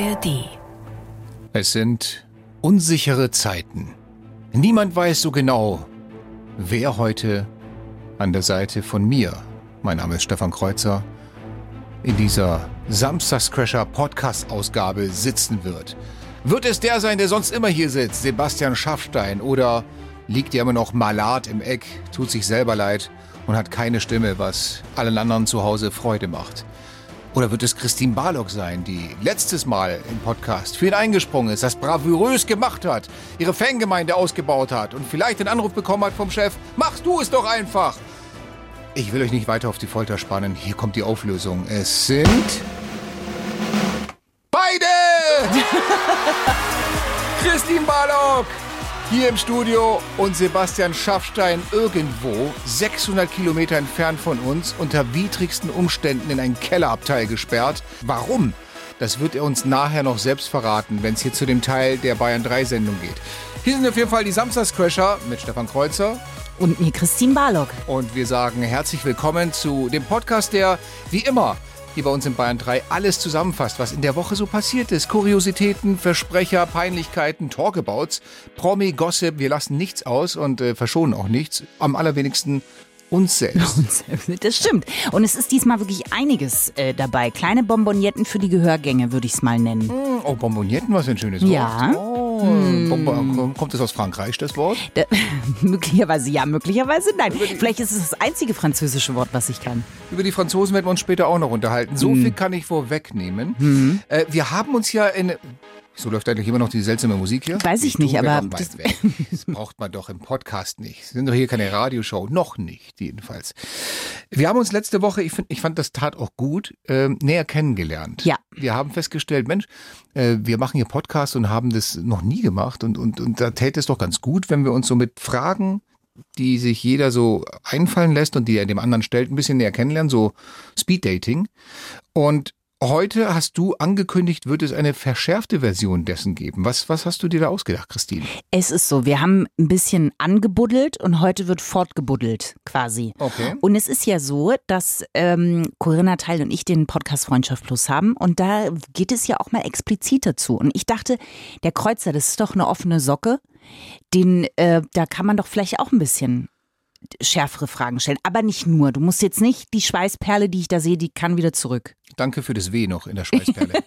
ARD. Es sind unsichere Zeiten. Niemand weiß so genau, wer heute an der Seite von mir, mein Name ist Stefan Kreuzer, in dieser Samstagscrasher Podcast-Ausgabe sitzen wird. Wird es der sein, der sonst immer hier sitzt, Sebastian Schaffstein, oder liegt er immer noch malat im Eck, tut sich selber leid und hat keine Stimme, was allen anderen zu Hause Freude macht? Oder wird es Christine Barlock sein, die letztes Mal im Podcast für ihn eingesprungen ist, das bravourös gemacht hat, ihre Fangemeinde ausgebaut hat und vielleicht den Anruf bekommen hat vom Chef, machst du es doch einfach. Ich will euch nicht weiter auf die Folter spannen. Hier kommt die Auflösung. Es sind hier im Studio und Sebastian Schaffstein irgendwo 600 Kilometer entfernt von uns unter widrigsten Umständen in einen Kellerabteil gesperrt. Warum? Das wird er uns nachher noch selbst verraten, wenn es hier zu dem Teil der Bayern 3 Sendung geht. Hier sind auf jeden Fall die Samstagscrasher mit Stefan Kreuzer. Und mir Christine Barlock. Und wir sagen herzlich willkommen zu dem Podcast, der wie immer hier bei uns in Bayern 3 alles zusammenfasst, was in der Woche so passiert ist. Kuriositäten, Versprecher, Peinlichkeiten, Talkabouts, Promi, Gossip. Wir lassen nichts aus und äh, verschonen auch nichts. Am allerwenigsten uns selbst. Das stimmt. Und es ist diesmal wirklich einiges äh, dabei. Kleine Bonbonnetten für die Gehörgänge, würde ich es mal nennen. Hm, oh, Bonbonnetten, was ein schönes Wort. Ja. Oh, hm. Kommt das aus Frankreich, das Wort? Da, möglicherweise ja, möglicherweise nein. Vielleicht ist es das einzige französische Wort, was ich kann. Über die Franzosen werden wir uns später auch noch unterhalten. So hm. viel kann ich vorwegnehmen. Hm. Äh, wir haben uns ja in so läuft eigentlich immer noch die seltsame Musik hier? Weiß ich nicht, aber. Das, das, braucht man doch im Podcast nicht. Wir sind doch hier keine Radioshow. Noch nicht, jedenfalls. Wir haben uns letzte Woche, ich, find, ich fand das tat auch gut, äh, näher kennengelernt. Ja. Wir haben festgestellt, Mensch, äh, wir machen hier Podcasts und haben das noch nie gemacht. Und, und, und da täte es doch ganz gut, wenn wir uns so mit Fragen die sich jeder so einfallen lässt und die er dem anderen stellt, ein bisschen näher kennenlernen, so Speeddating. Und Heute hast du angekündigt, wird es eine verschärfte Version dessen geben. Was, was hast du dir da ausgedacht, Christine? Es ist so, wir haben ein bisschen angebuddelt und heute wird fortgebuddelt quasi. Okay. Und es ist ja so, dass ähm, Corinna Teil und ich den Podcast Freundschaft Plus haben und da geht es ja auch mal explizit dazu. Und ich dachte, der Kreuzer, das ist doch eine offene Socke. Den, äh, da kann man doch vielleicht auch ein bisschen schärfere Fragen stellen. Aber nicht nur. Du musst jetzt nicht die Schweißperle, die ich da sehe, die kann wieder zurück. Danke für das W noch in der Schweißperle.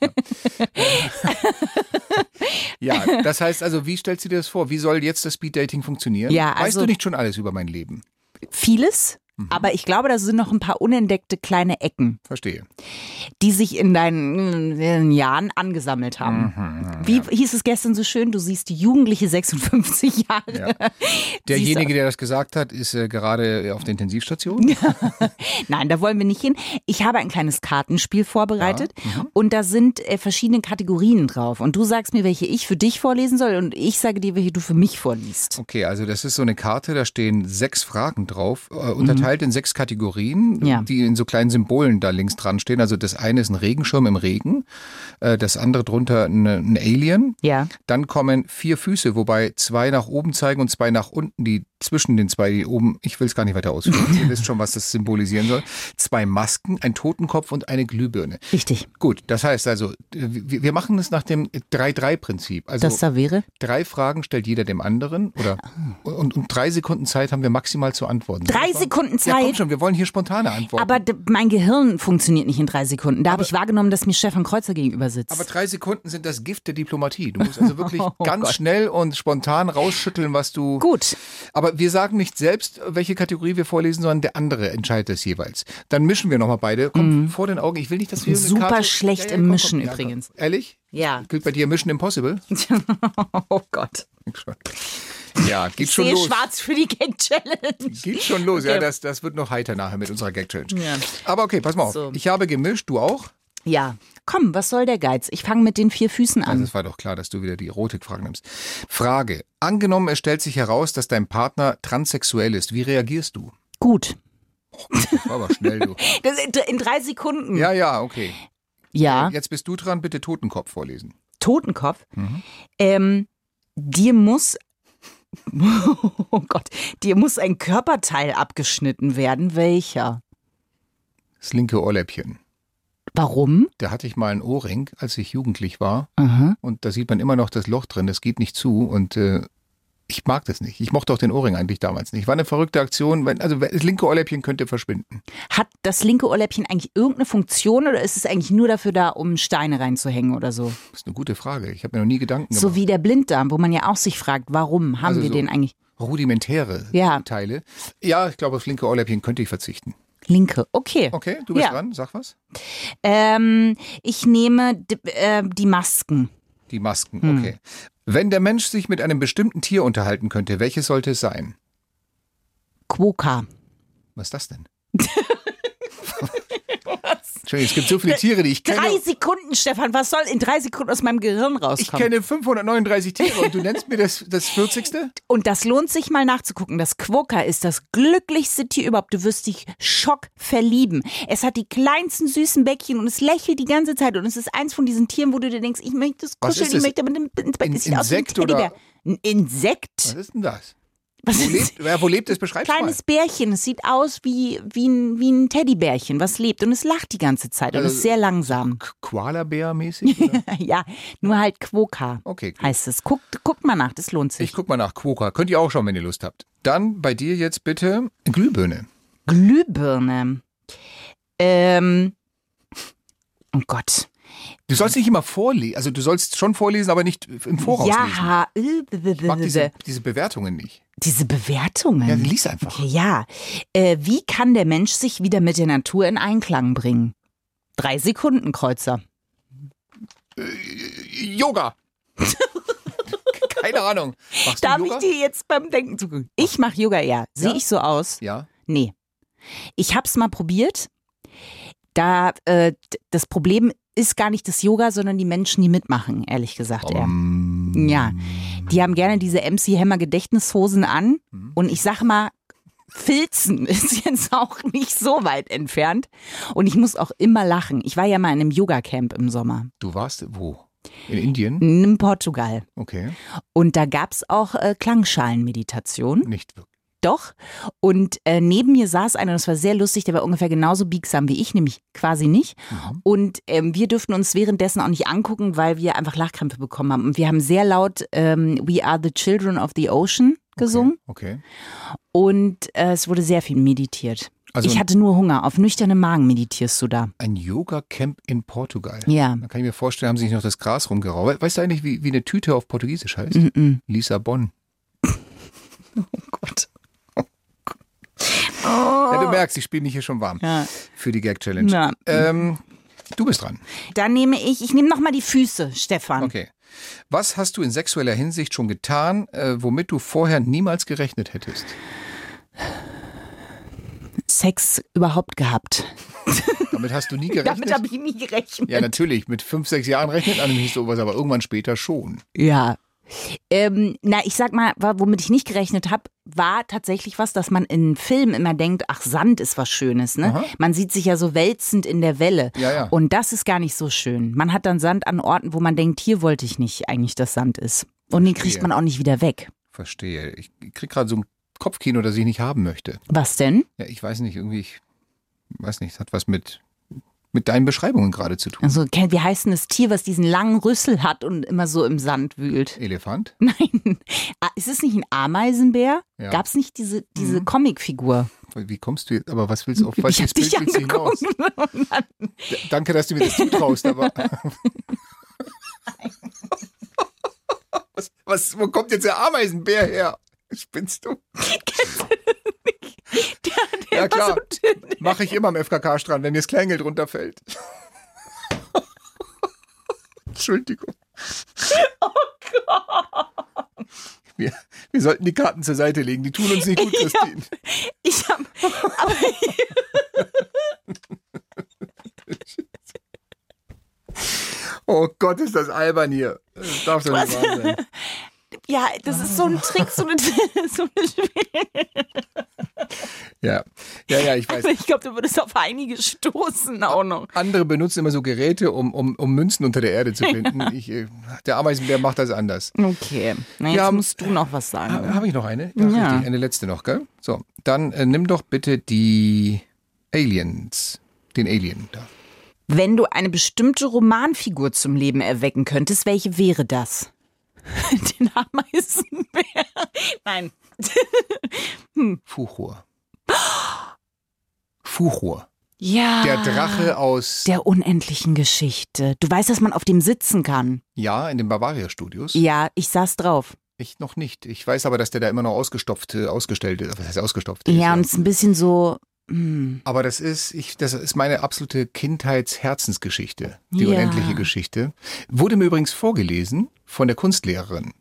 ja, das heißt also, wie stellst du dir das vor? Wie soll jetzt das Speeddating funktionieren? Ja, also, weißt du nicht schon alles über mein Leben? Vieles. Mhm. Aber ich glaube, da sind noch ein paar unentdeckte kleine Ecken. Verstehe. Die sich in deinen, in Jahren angesammelt haben. Mhm, Wie ja. hieß es gestern so schön? Du siehst die jugendliche 56 Jahre. Ja. Derjenige, der das gesagt hat, ist äh, gerade auf der Intensivstation. Nein, da wollen wir nicht hin. Ich habe ein kleines Kartenspiel vorbereitet ja. mhm. und da sind äh, verschiedene Kategorien drauf. Und du sagst mir, welche ich für dich vorlesen soll und ich sage dir, welche du für mich vorliest. Okay, also das ist so eine Karte, da stehen sechs Fragen drauf, äh, unterteilt unterteilt in sechs Kategorien, ja. die in so kleinen Symbolen da links dran stehen. Also das eine ist ein Regenschirm im Regen, äh, das andere drunter ein, ein Alien. Ja. Dann kommen vier Füße, wobei zwei nach oben zeigen und zwei nach unten, die zwischen den zwei, die oben, ich will es gar nicht weiter ausführen, ihr wisst schon, was das symbolisieren soll. Zwei Masken, ein Totenkopf und eine Glühbirne. Richtig. Gut, das heißt also, wir machen es nach dem 3-3-Prinzip. Also das da wäre? Drei Fragen stellt jeder dem anderen oder und, und drei Sekunden Zeit haben wir maximal zu antworten. Drei Sekunden Zeit? Ja, komm schon, wir wollen hier spontane Antworten. Aber mein Gehirn funktioniert nicht in drei Sekunden. Da habe ich wahrgenommen, dass mir Stefan Kreuzer gegenüber sitzt. Aber drei Sekunden sind das Gift der Diplomatie. Du musst also wirklich oh ganz Gott. schnell und spontan rausschütteln, was du. Gut. Aber wir sagen nicht selbst, welche Kategorie wir vorlesen, sondern der andere entscheidet es jeweils. Dann mischen wir nochmal beide. Komm, mm. vor den Augen. Ich will nicht, dass wir Super Karte... schlecht ja, ja, im komm, Mischen komm, übrigens. Ja, Ehrlich? Ja. Gilt bei dir Mission Impossible? oh Gott. Ja, geht ich schon sehe los. schwarz für die Gag-Challenge. Geht schon los, okay. ja, das, das wird noch heiter nachher mit unserer Gag-Challenge. Ja. Aber okay, pass mal auf. So. Ich habe gemischt, du auch? Ja. Komm, was soll der Geiz? Ich fange mit den vier Füßen an. Also es war doch klar, dass du wieder die Erotikfragen nimmst. Frage. Angenommen, es stellt sich heraus, dass dein Partner transsexuell ist. Wie reagierst du? Gut. Oh, das war aber schnell, du. in drei Sekunden. Ja, ja, okay. Ja. Jetzt bist du dran, bitte Totenkopf vorlesen. Totenkopf? Mhm. Ähm, dir muss Oh Gott, dir muss ein Körperteil abgeschnitten werden. Welcher? Das linke Ohrläppchen. Warum? Da hatte ich mal einen Ohrring, als ich jugendlich war. Aha. Und da sieht man immer noch das Loch drin, das geht nicht zu. Und äh, ich mag das nicht. Ich mochte auch den Ohrring eigentlich damals nicht. War eine verrückte Aktion. Also das linke Ohrläppchen könnte verschwinden. Hat das linke Ohrläppchen eigentlich irgendeine Funktion oder ist es eigentlich nur dafür da, um Steine reinzuhängen oder so? Das ist eine gute Frage. Ich habe mir noch nie Gedanken So gemacht. wie der Blinddarm, wo man ja auch sich fragt, warum haben Also wir so- den eigentlich? Rudimentäre Ja. Teile. Ja, ich glaube, aufs linke Ohrläppchen könnte ich verzichten. Linke, okay. Okay, du bist Ja. dran. Sag was. Ähm, ich nehme d- äh, die Masken. Die Masken, Hm. okay. Wenn der Mensch sich mit einem bestimmten Tier unterhalten könnte, welches sollte es sein? Quokka. Was ist das denn? Entschuldigung, es gibt so viele Tiere, die ich kenne. Drei Sekunden, Stefan, was soll in drei Sekunden aus meinem Gehirn Ich rauskommen? kenne 539 Tiere und du nennst mir das, das 40. Und das lohnt sich mal nachzugucken. Das Quokka ist das glücklichste Tier überhaupt. Du wirst dich schock verlieben. Es hat die kleinsten süßen Bäckchen und es lächelt die ganze Zeit. Und es ist eins von diesen Tieren, wo du dir denkst, ich möchte Was kuscheln, ich möchte mit dem ins Bett. Ein Insekt oder-. Ein Insekt? Was ist denn das? Was Wo lebt, ja, wo lebt es? Beschreib's Kleines Bärchen. Es sieht aus wie, wie, ein, wie ein Teddybärchen, was lebt. Und es lacht die ganze Zeit und Also- ist sehr langsam. mal. Koala-Bär-mäßig? Ja, nur halt Quokka Okay, gut. heißt es. Guckt, guckt mal nach, das lohnt sich. Ich guck mal nach Quokka. Könnt ihr auch schauen, wenn ihr Lust habt. Dann bei dir jetzt bitte Glühbirne. Glühbirne. Ähm. Oh Gott. Du sollst nicht immer vorlesen. Also du sollst schon vorlesen, aber nicht im Voraus lesen. ja, äh, Ich mag diese, diese Bewertungen nicht. diese Bewertungen. Ja, lies einfach. Okay, ja. Äh, wie kann der Mensch sich wieder mit der Natur in Einklang bringen? Drei Sekunden, Kreuzer. Yoga. Keine Ahnung. Machst Darf ich dir jetzt beim Denken zugucken? Ich mache Yoga, ja. Sehe Ja? ich so aus? Ja. Nee. Ich hab's mal probiert. Da, äh, das Problem ist gar nicht das Yoga, sondern die Menschen, die mitmachen, ehrlich gesagt. Um, Ja, die haben gerne diese MC Hammer Gedächtnishosen an Mhm. und ich sag mal, Filzen ist jetzt auch nicht so weit entfernt und ich muss auch immer lachen. Ich war ja mal in einem Yoga Camp im Sommer Du warst wo? In Indien? in Portugal Okay. und da gab's auch äh, Klangschalenmeditation. Nicht wirklich. Doch. Und äh, neben mir saß einer, das war sehr lustig, der war ungefähr genauso biegsam wie ich, nämlich quasi nicht. Mhm. Und ähm, wir durften uns währenddessen auch nicht angucken, weil wir einfach Lachkrämpfe bekommen haben. Und wir haben sehr laut ähm, We Are the Children of the Ocean gesungen. Okay. Und äh, es wurde sehr viel meditiert. Also ich hatte nur Hunger. Auf nüchternem Magen meditierst du da. ein Yoga-Camp in Portugal. Ja. Da kann ich mir vorstellen, haben sie sich noch das Gras rumgeraubt. Weißt du eigentlich, wie, wie eine Tüte auf Portugiesisch heißt? Mm-mm. Lissabon. Gott. Ja, du merkst, ich spiele mich hier schon warm Ja. für die Gag-Challenge. Ähm, du bist dran. Dann nehme ich, ich nehme nochmal die Füße, Stefan. Okay. Was hast du in sexueller Hinsicht schon getan, äh, womit du vorher niemals gerechnet hättest? Sex überhaupt gehabt. Damit hast du nie gerechnet? Damit habe ich nie gerechnet. ja, natürlich. Mit fünf, sechs Jahren rechnet man nicht sowas, aber irgendwann später schon. Ja. Ähm, na, ich sag mal, womit ich nicht gerechnet habe, war tatsächlich was, dass man in Filmen immer denkt, ach, Sand ist was Schönes, ne? Aha. Man sieht sich ja so wälzend in der Welle. Ja, ja. Und das ist gar nicht so schön. Man hat dann Sand an Orten, wo man denkt, hier wollte ich nicht eigentlich, dass Sand ist. Und den kriegt Verstehe. man auch nicht wieder weg. Verstehe. Ich krieg gerade so ein Kopfkino, das ich nicht haben möchte. Was denn? Ja, ich weiß nicht, irgendwie, ich weiß nicht, es hat was mit, mit deinen Beschreibungen gerade zu tun. Also, wie heißt denn das Tier, was diesen langen Rüssel hat und immer so im Sand wühlt? Elefant? Nein. Ah, Ist es nicht ein Ameisenbär? Ja. Gab es nicht diese, diese Mhm. Comicfigur? Wie kommst du jetzt, aber was willst du auf Ich welches hab dich du angeguckt. Danke, dass du mir das zutraust, aber. was, was, wo kommt jetzt der Ameisenbär her? Spinnst du? Der, der Ja, klar. Mache ich immer am FKK-Strand, wenn mir das Kleingeld runterfällt. Entschuldigung. Oh Gott. Wir, wir sollten die Karten zur Seite legen. Die tun uns nicht gut, Ich hab- Christine. Ich hab, aber Oh Gott, ist das albern hier. Das darf doch nicht wahr sein. Ja, das ist so ein Trick, so eine, so eine Ja, ja, ja, ich weiß. Ich glaube, du würdest auf einige stoßen auch noch. Andere benutzen immer so Geräte, um, um, um Münzen unter der Erde zu finden. Ich, äh, der Ameisenbär macht das anders. Okay, na, jetzt Ja, musst du noch was sagen. Ha- Habe ich noch eine? Ja, Ja. richtig. Eine letzte noch, gell? So, dann äh, nimm doch bitte die Aliens. Den Alien da. Wenn du eine bestimmte Romanfigur zum Leben erwecken könntest, welche wäre das? Den Ameisenbär. Nein. Fuchur. Fuchur. Ja. Der Drache aus. Der unendlichen Geschichte. Du weißt, dass man auf dem sitzen kann. Ja, in den Bavaria-Studios. Ja, ich saß drauf. Ich noch nicht. Ich weiß aber, dass der da immer noch ausgestopft, äh, ausgestellt ist. Was heißt ausgestopft? ist, Ja, und es ist ein bisschen so. Hm. Aber das ist, ich, das ist meine absolute Kindheitsherzensgeschichte, die Ja. unendliche Geschichte. Wurde mir übrigens vorgelesen von der Kunstlehrerin.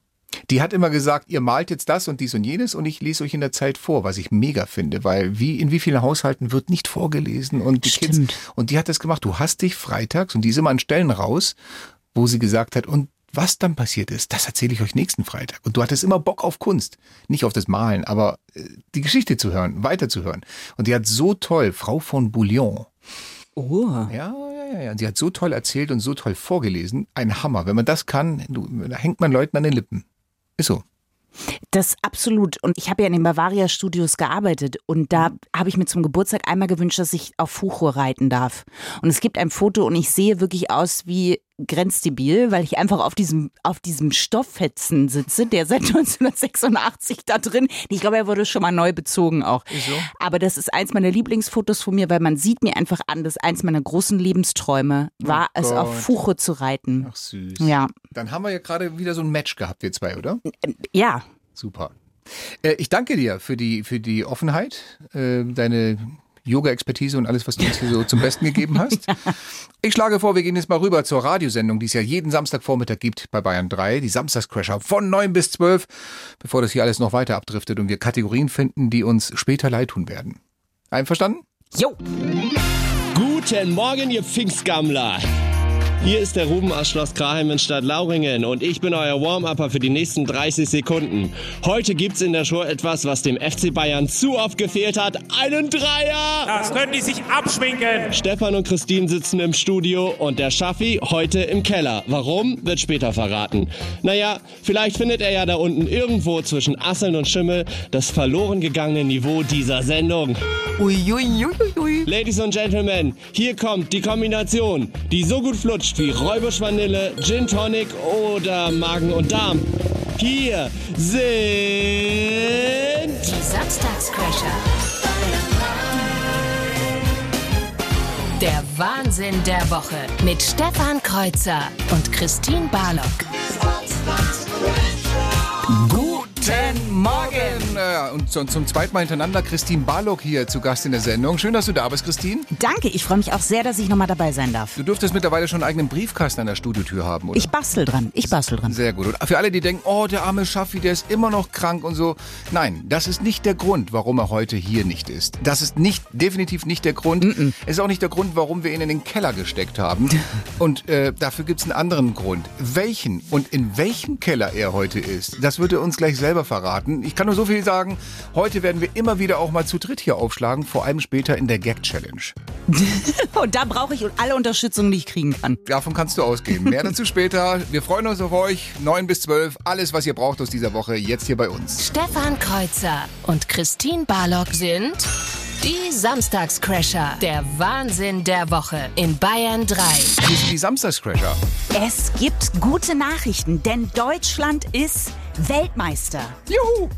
Die hat immer gesagt, ihr malt jetzt das und dies und jenes und ich lese euch in der Zeit vor, was ich mega finde, weil wie in wie vielen Haushalten wird nicht vorgelesen und die Stimmt. Kids und die hat das gemacht. Du hast dich freitags und diese mal an Stellen raus, wo sie gesagt hat und was dann passiert ist, das erzähle ich euch nächsten Freitag. Und du hattest immer Bock auf Kunst, nicht auf das Malen, aber äh, die Geschichte zu hören, weiterzuhören. Und die hat so toll, Frau von Bouillon, Oh. ja, ja, ja, ja. Sie hat so toll erzählt und so toll vorgelesen. Ein Hammer. Wenn man das kann, du, da hängt man Leuten an den Lippen. Ist so. Das absolut. Und ich habe ja in den Bavaria Studios gearbeitet und da habe ich mir zum Geburtstag einmal gewünscht, dass ich auf Fuchur reiten darf. Und es gibt ein Foto und ich sehe wirklich aus wie grenzdebil, weil ich einfach auf diesem, auf diesem Stofffetzen sitze, der seit 1986 da drin. Ich glaube, er wurde schon mal neu bezogen auch. Wieso? Aber das ist eins meiner Lieblingsfotos von mir, weil man sieht mir einfach an, dass eins meiner großen Lebensträume war, es Gott. auf Fuchur zu reiten. Ach süß. Ja, Dann haben wir ja gerade wieder so ein Match gehabt, wir zwei, oder? ja. Super. Äh, ich danke dir für die, für die Offenheit, äh, deine Yoga-Expertise und alles, was du uns hier so zum Besten gegeben hast. Ich schlage vor, wir gehen jetzt mal rüber zur Radiosendung, die es ja jeden Samstagvormittag gibt bei Bayern 3, die Samstagscrasher von 9 bis 12, bevor das hier alles noch weiter abdriftet und wir Kategorien finden, die uns später leid tun werden. Einverstanden? Jo. Guten Morgen, ihr Pfingstgammler. Hier ist der Ruben aus Schloss Kraheim in Stadt Lauringen und ich bin euer Warm-Upper für die nächsten 30 Sekunden. Heute gibt's in der Show etwas, was dem FC Bayern zu oft gefehlt hat. Einen Dreier! Das können die sich abschminken. Stefan und Christine sitzen im Studio und der Schaffi heute im Keller. Warum, wird später verraten. Naja, vielleicht findet er ja da unten irgendwo zwischen Asseln und Schimmel das verloren gegangene Niveau dieser Sendung. Uiuiuiui. Ladies and Gentlemen, hier kommt die Kombination, die so gut flutscht wie Räubuschvanille, Gin Tonic oder Magen und Darm. Hier sind Die Samstagscrasher. Der Wahnsinn der Woche mit Stefan Kreuzer und Christine Barlock. Guten Morgen! Äh, Und zum, zum zweiten Mal hintereinander Christine Barlock hier zu Gast in der Sendung. Schön, dass du da bist, Christine. Danke, ich freue mich auch sehr, dass ich nochmal dabei sein darf. Du dürftest mittlerweile schon einen eigenen Briefkasten an der Studiotür haben, oder? Ich bastel dran, ich bastel dran. Sehr gut. Und für alle, die denken, oh, der arme Schaffi, der ist immer noch krank und so. Nein, das ist nicht der Grund, warum er heute hier nicht ist. Das ist nicht, definitiv nicht der Grund. Es ist auch nicht der Grund, warum wir ihn in den Keller gesteckt haben. Und äh, dafür gibt es einen anderen Grund. Welchen und in welchem Keller er heute ist, das wird er uns gleich selber verraten. Ich kann nur so viel sagen, heute werden wir immer wieder auch mal zu dritt hier aufschlagen, vor allem später in der Gag-Challenge. Und da brauche ich alle Unterstützung, die ich kriegen kann. Davon kannst du ausgehen. Mehr dazu später. Wir freuen uns auf euch. 9 bis 12. Alles, was ihr braucht aus dieser Woche, jetzt hier bei uns. Stefan Kreuzer und Christine Barlock sind die Samstagscrasher. Der Wahnsinn der Woche in Bayern 3. Hier sind die Samstagscrasher. Es gibt gute Nachrichten, denn Deutschland ist Weltmeister Juhu!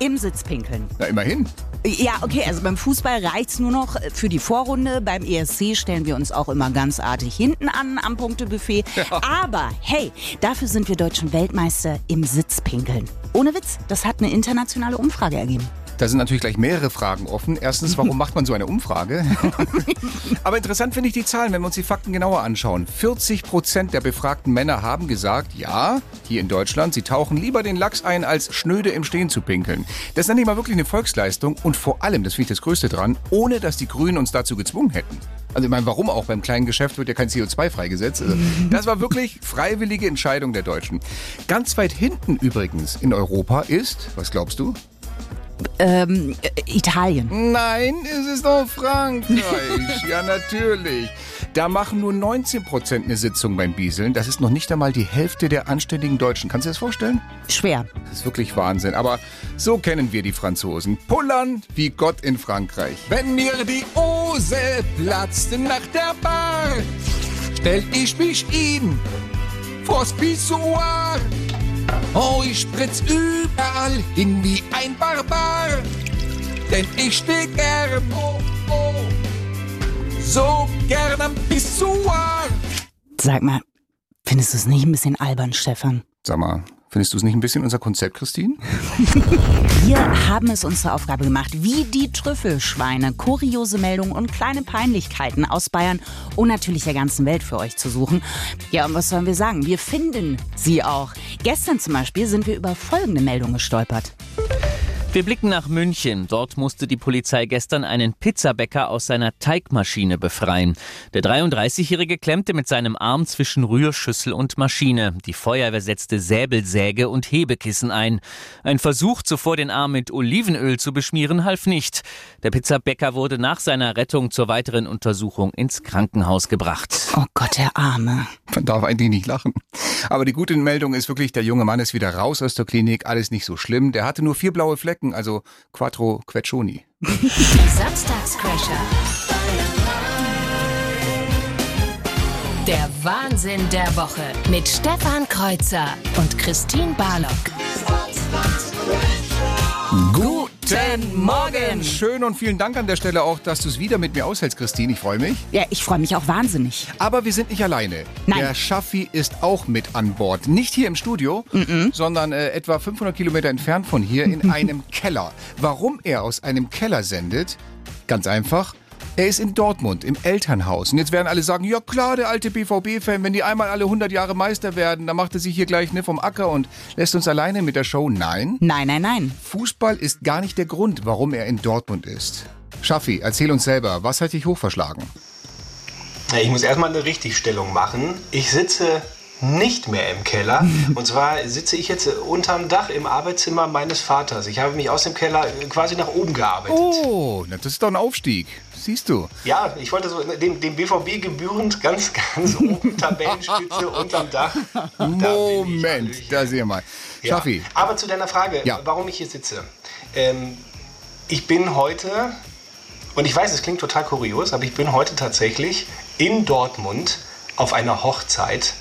Im Sitzpinkeln. Na, immerhin. Ja, okay, also beim Fußball reicht's nur noch für die Vorrunde. Beim ESC stellen wir uns auch immer ganz artig hinten an am Punktebuffet. Aber hey, dafür sind wir deutschen Weltmeister im Sitzpinkeln. Ohne Witz, das hat eine internationale Umfrage ergeben. Da sind natürlich gleich mehrere Fragen offen. Erstens, warum macht man so eine Umfrage? Aber interessant finde ich die Zahlen, wenn wir uns die Fakten genauer anschauen. 40 Prozent der befragten Männer haben gesagt, ja, hier in Deutschland, sie tauchen lieber den Lachs ein, als schnöde im Stehen zu pinkeln. Das nenne ich mal wirklich eine Volksleistung und vor allem, das finde ich das Größte dran, ohne dass die Grünen uns dazu gezwungen hätten. Also ich meine, warum auch? Beim kleinen Geschäft wird ja kein CO2 freigesetzt. Also, das war wirklich freiwillige Entscheidung der Deutschen. Ganz weit hinten übrigens in Europa ist, was glaubst du? Ähm, äh, Italien. Nein, es ist doch Frankreich. ja, natürlich. Da machen nur 19 Prozent eine Sitzung beim Bieseln. Das ist noch nicht einmal die Hälfte der anständigen Deutschen. Kannst du dir das vorstellen? Schwer. Das ist wirklich Wahnsinn. Aber so kennen wir die Franzosen. Pullern wie Gott in Frankreich. Wenn mir die Hose platzt nach der Bar, stell ich mich ihn vors Pissoir. Oh, ich spritz überall hin wie ein Barbar, denn ich steh gern, oh, oh, so gern am Pissoir. Sag mal, findest du es nicht ein bisschen albern, Stefan? Sag mal, findest du es nicht ein bisschen unser Konzept, Christine? Wir haben es uns zur Aufgabe gemacht, wie die Trüffelschweine, kuriose Meldungen und kleine Peinlichkeiten aus Bayern und natürlich der ganzen Welt für euch zu suchen. Ja, und was sollen wir sagen? Wir finden sie auch. Gestern zum Beispiel sind wir über folgende Meldung gestolpert. Wir blicken nach München. Dort musste die Polizei gestern einen Pizzabäcker aus seiner Teigmaschine befreien. Der 33-Jährige klemmte mit seinem Arm zwischen Rührschüssel und Maschine. Die Feuerwehr setzte Säbelsäge und Hebekissen ein. Ein Versuch, zuvor den Arm mit Olivenöl zu beschmieren, half nicht. Der Pizzabäcker wurde nach seiner Rettung zur weiteren Untersuchung ins Krankenhaus gebracht. Oh Gott, der Arme. Man darf eigentlich nicht lachen. Aber die gute Meldung ist wirklich, der junge Mann ist wieder raus aus der Klinik. Alles nicht so schlimm. Der hatte nur vier blaue Flecken, also Quattro Quetschoni. Die Samstagscrasher. Der Wahnsinn der Woche mit Stefan Kreuzer und Christine Barlock. Guten Morgen! Schön und vielen Dank an der Stelle auch, dass du es wieder mit mir aushältst, Christine. Ich freue mich. Ja, ich freue mich auch wahnsinnig. Aber wir sind nicht alleine. Nein. Der Schaffi ist auch mit an Bord. Nicht hier im Studio, sondern äh, etwa 500 Kilometer entfernt von hier in einem Keller. Warum er aus einem Keller sendet? Ganz einfach. Er ist in Dortmund im Elternhaus. Und jetzt werden alle sagen, ja klar, der alte BVB-Fan, wenn die einmal alle 100 Jahre Meister werden, dann macht er sich hier gleich ne, vom Acker und lässt uns alleine mit der Show. Nein, Nein, nein, nein. Fußball ist gar nicht der Grund, warum er in Dortmund ist. Schaffi, erzähl uns selber, was hat dich hochverschlagen? Ich muss erstmal eine Richtigstellung machen. Ich sitze nicht mehr im Keller. Und zwar sitze ich jetzt unterm Dach im Arbeitszimmer meines Vaters. Ich habe mich aus dem Keller quasi nach oben gearbeitet. Oh, das ist doch ein Aufstieg. Siehst du. Ja, ich wollte so dem, dem BVB gebührend ganz, ganz oben Tabellenspitze unterm Dach. Da ich. Moment, da sehen wir mal. Ja. Schaffi, Aber zu deiner Frage, Ja. warum ich hier sitze. Ähm, ich bin heute, und ich weiß, es klingt total kurios, aber ich bin heute tatsächlich in Dortmund auf einer Hochzeit,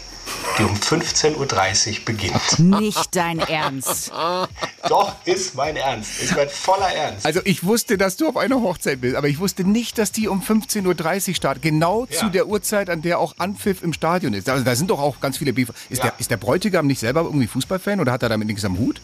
die um 15.30 Uhr beginnt. Nicht dein Ernst. Doch, ist mein Ernst. Ist mein voller Ernst. also ich wusste, dass du auf einer Hochzeit bist, aber ich wusste nicht, dass die um 15.30 Uhr startet. Genau Ja. zu der Uhrzeit, an der auch Anpfiff im Stadion ist. Also da sind doch auch ganz viele BV. Ist, Ja. der, ist der Bräutigam nicht selber irgendwie Fußballfan oder hat er damit nichts am Hut?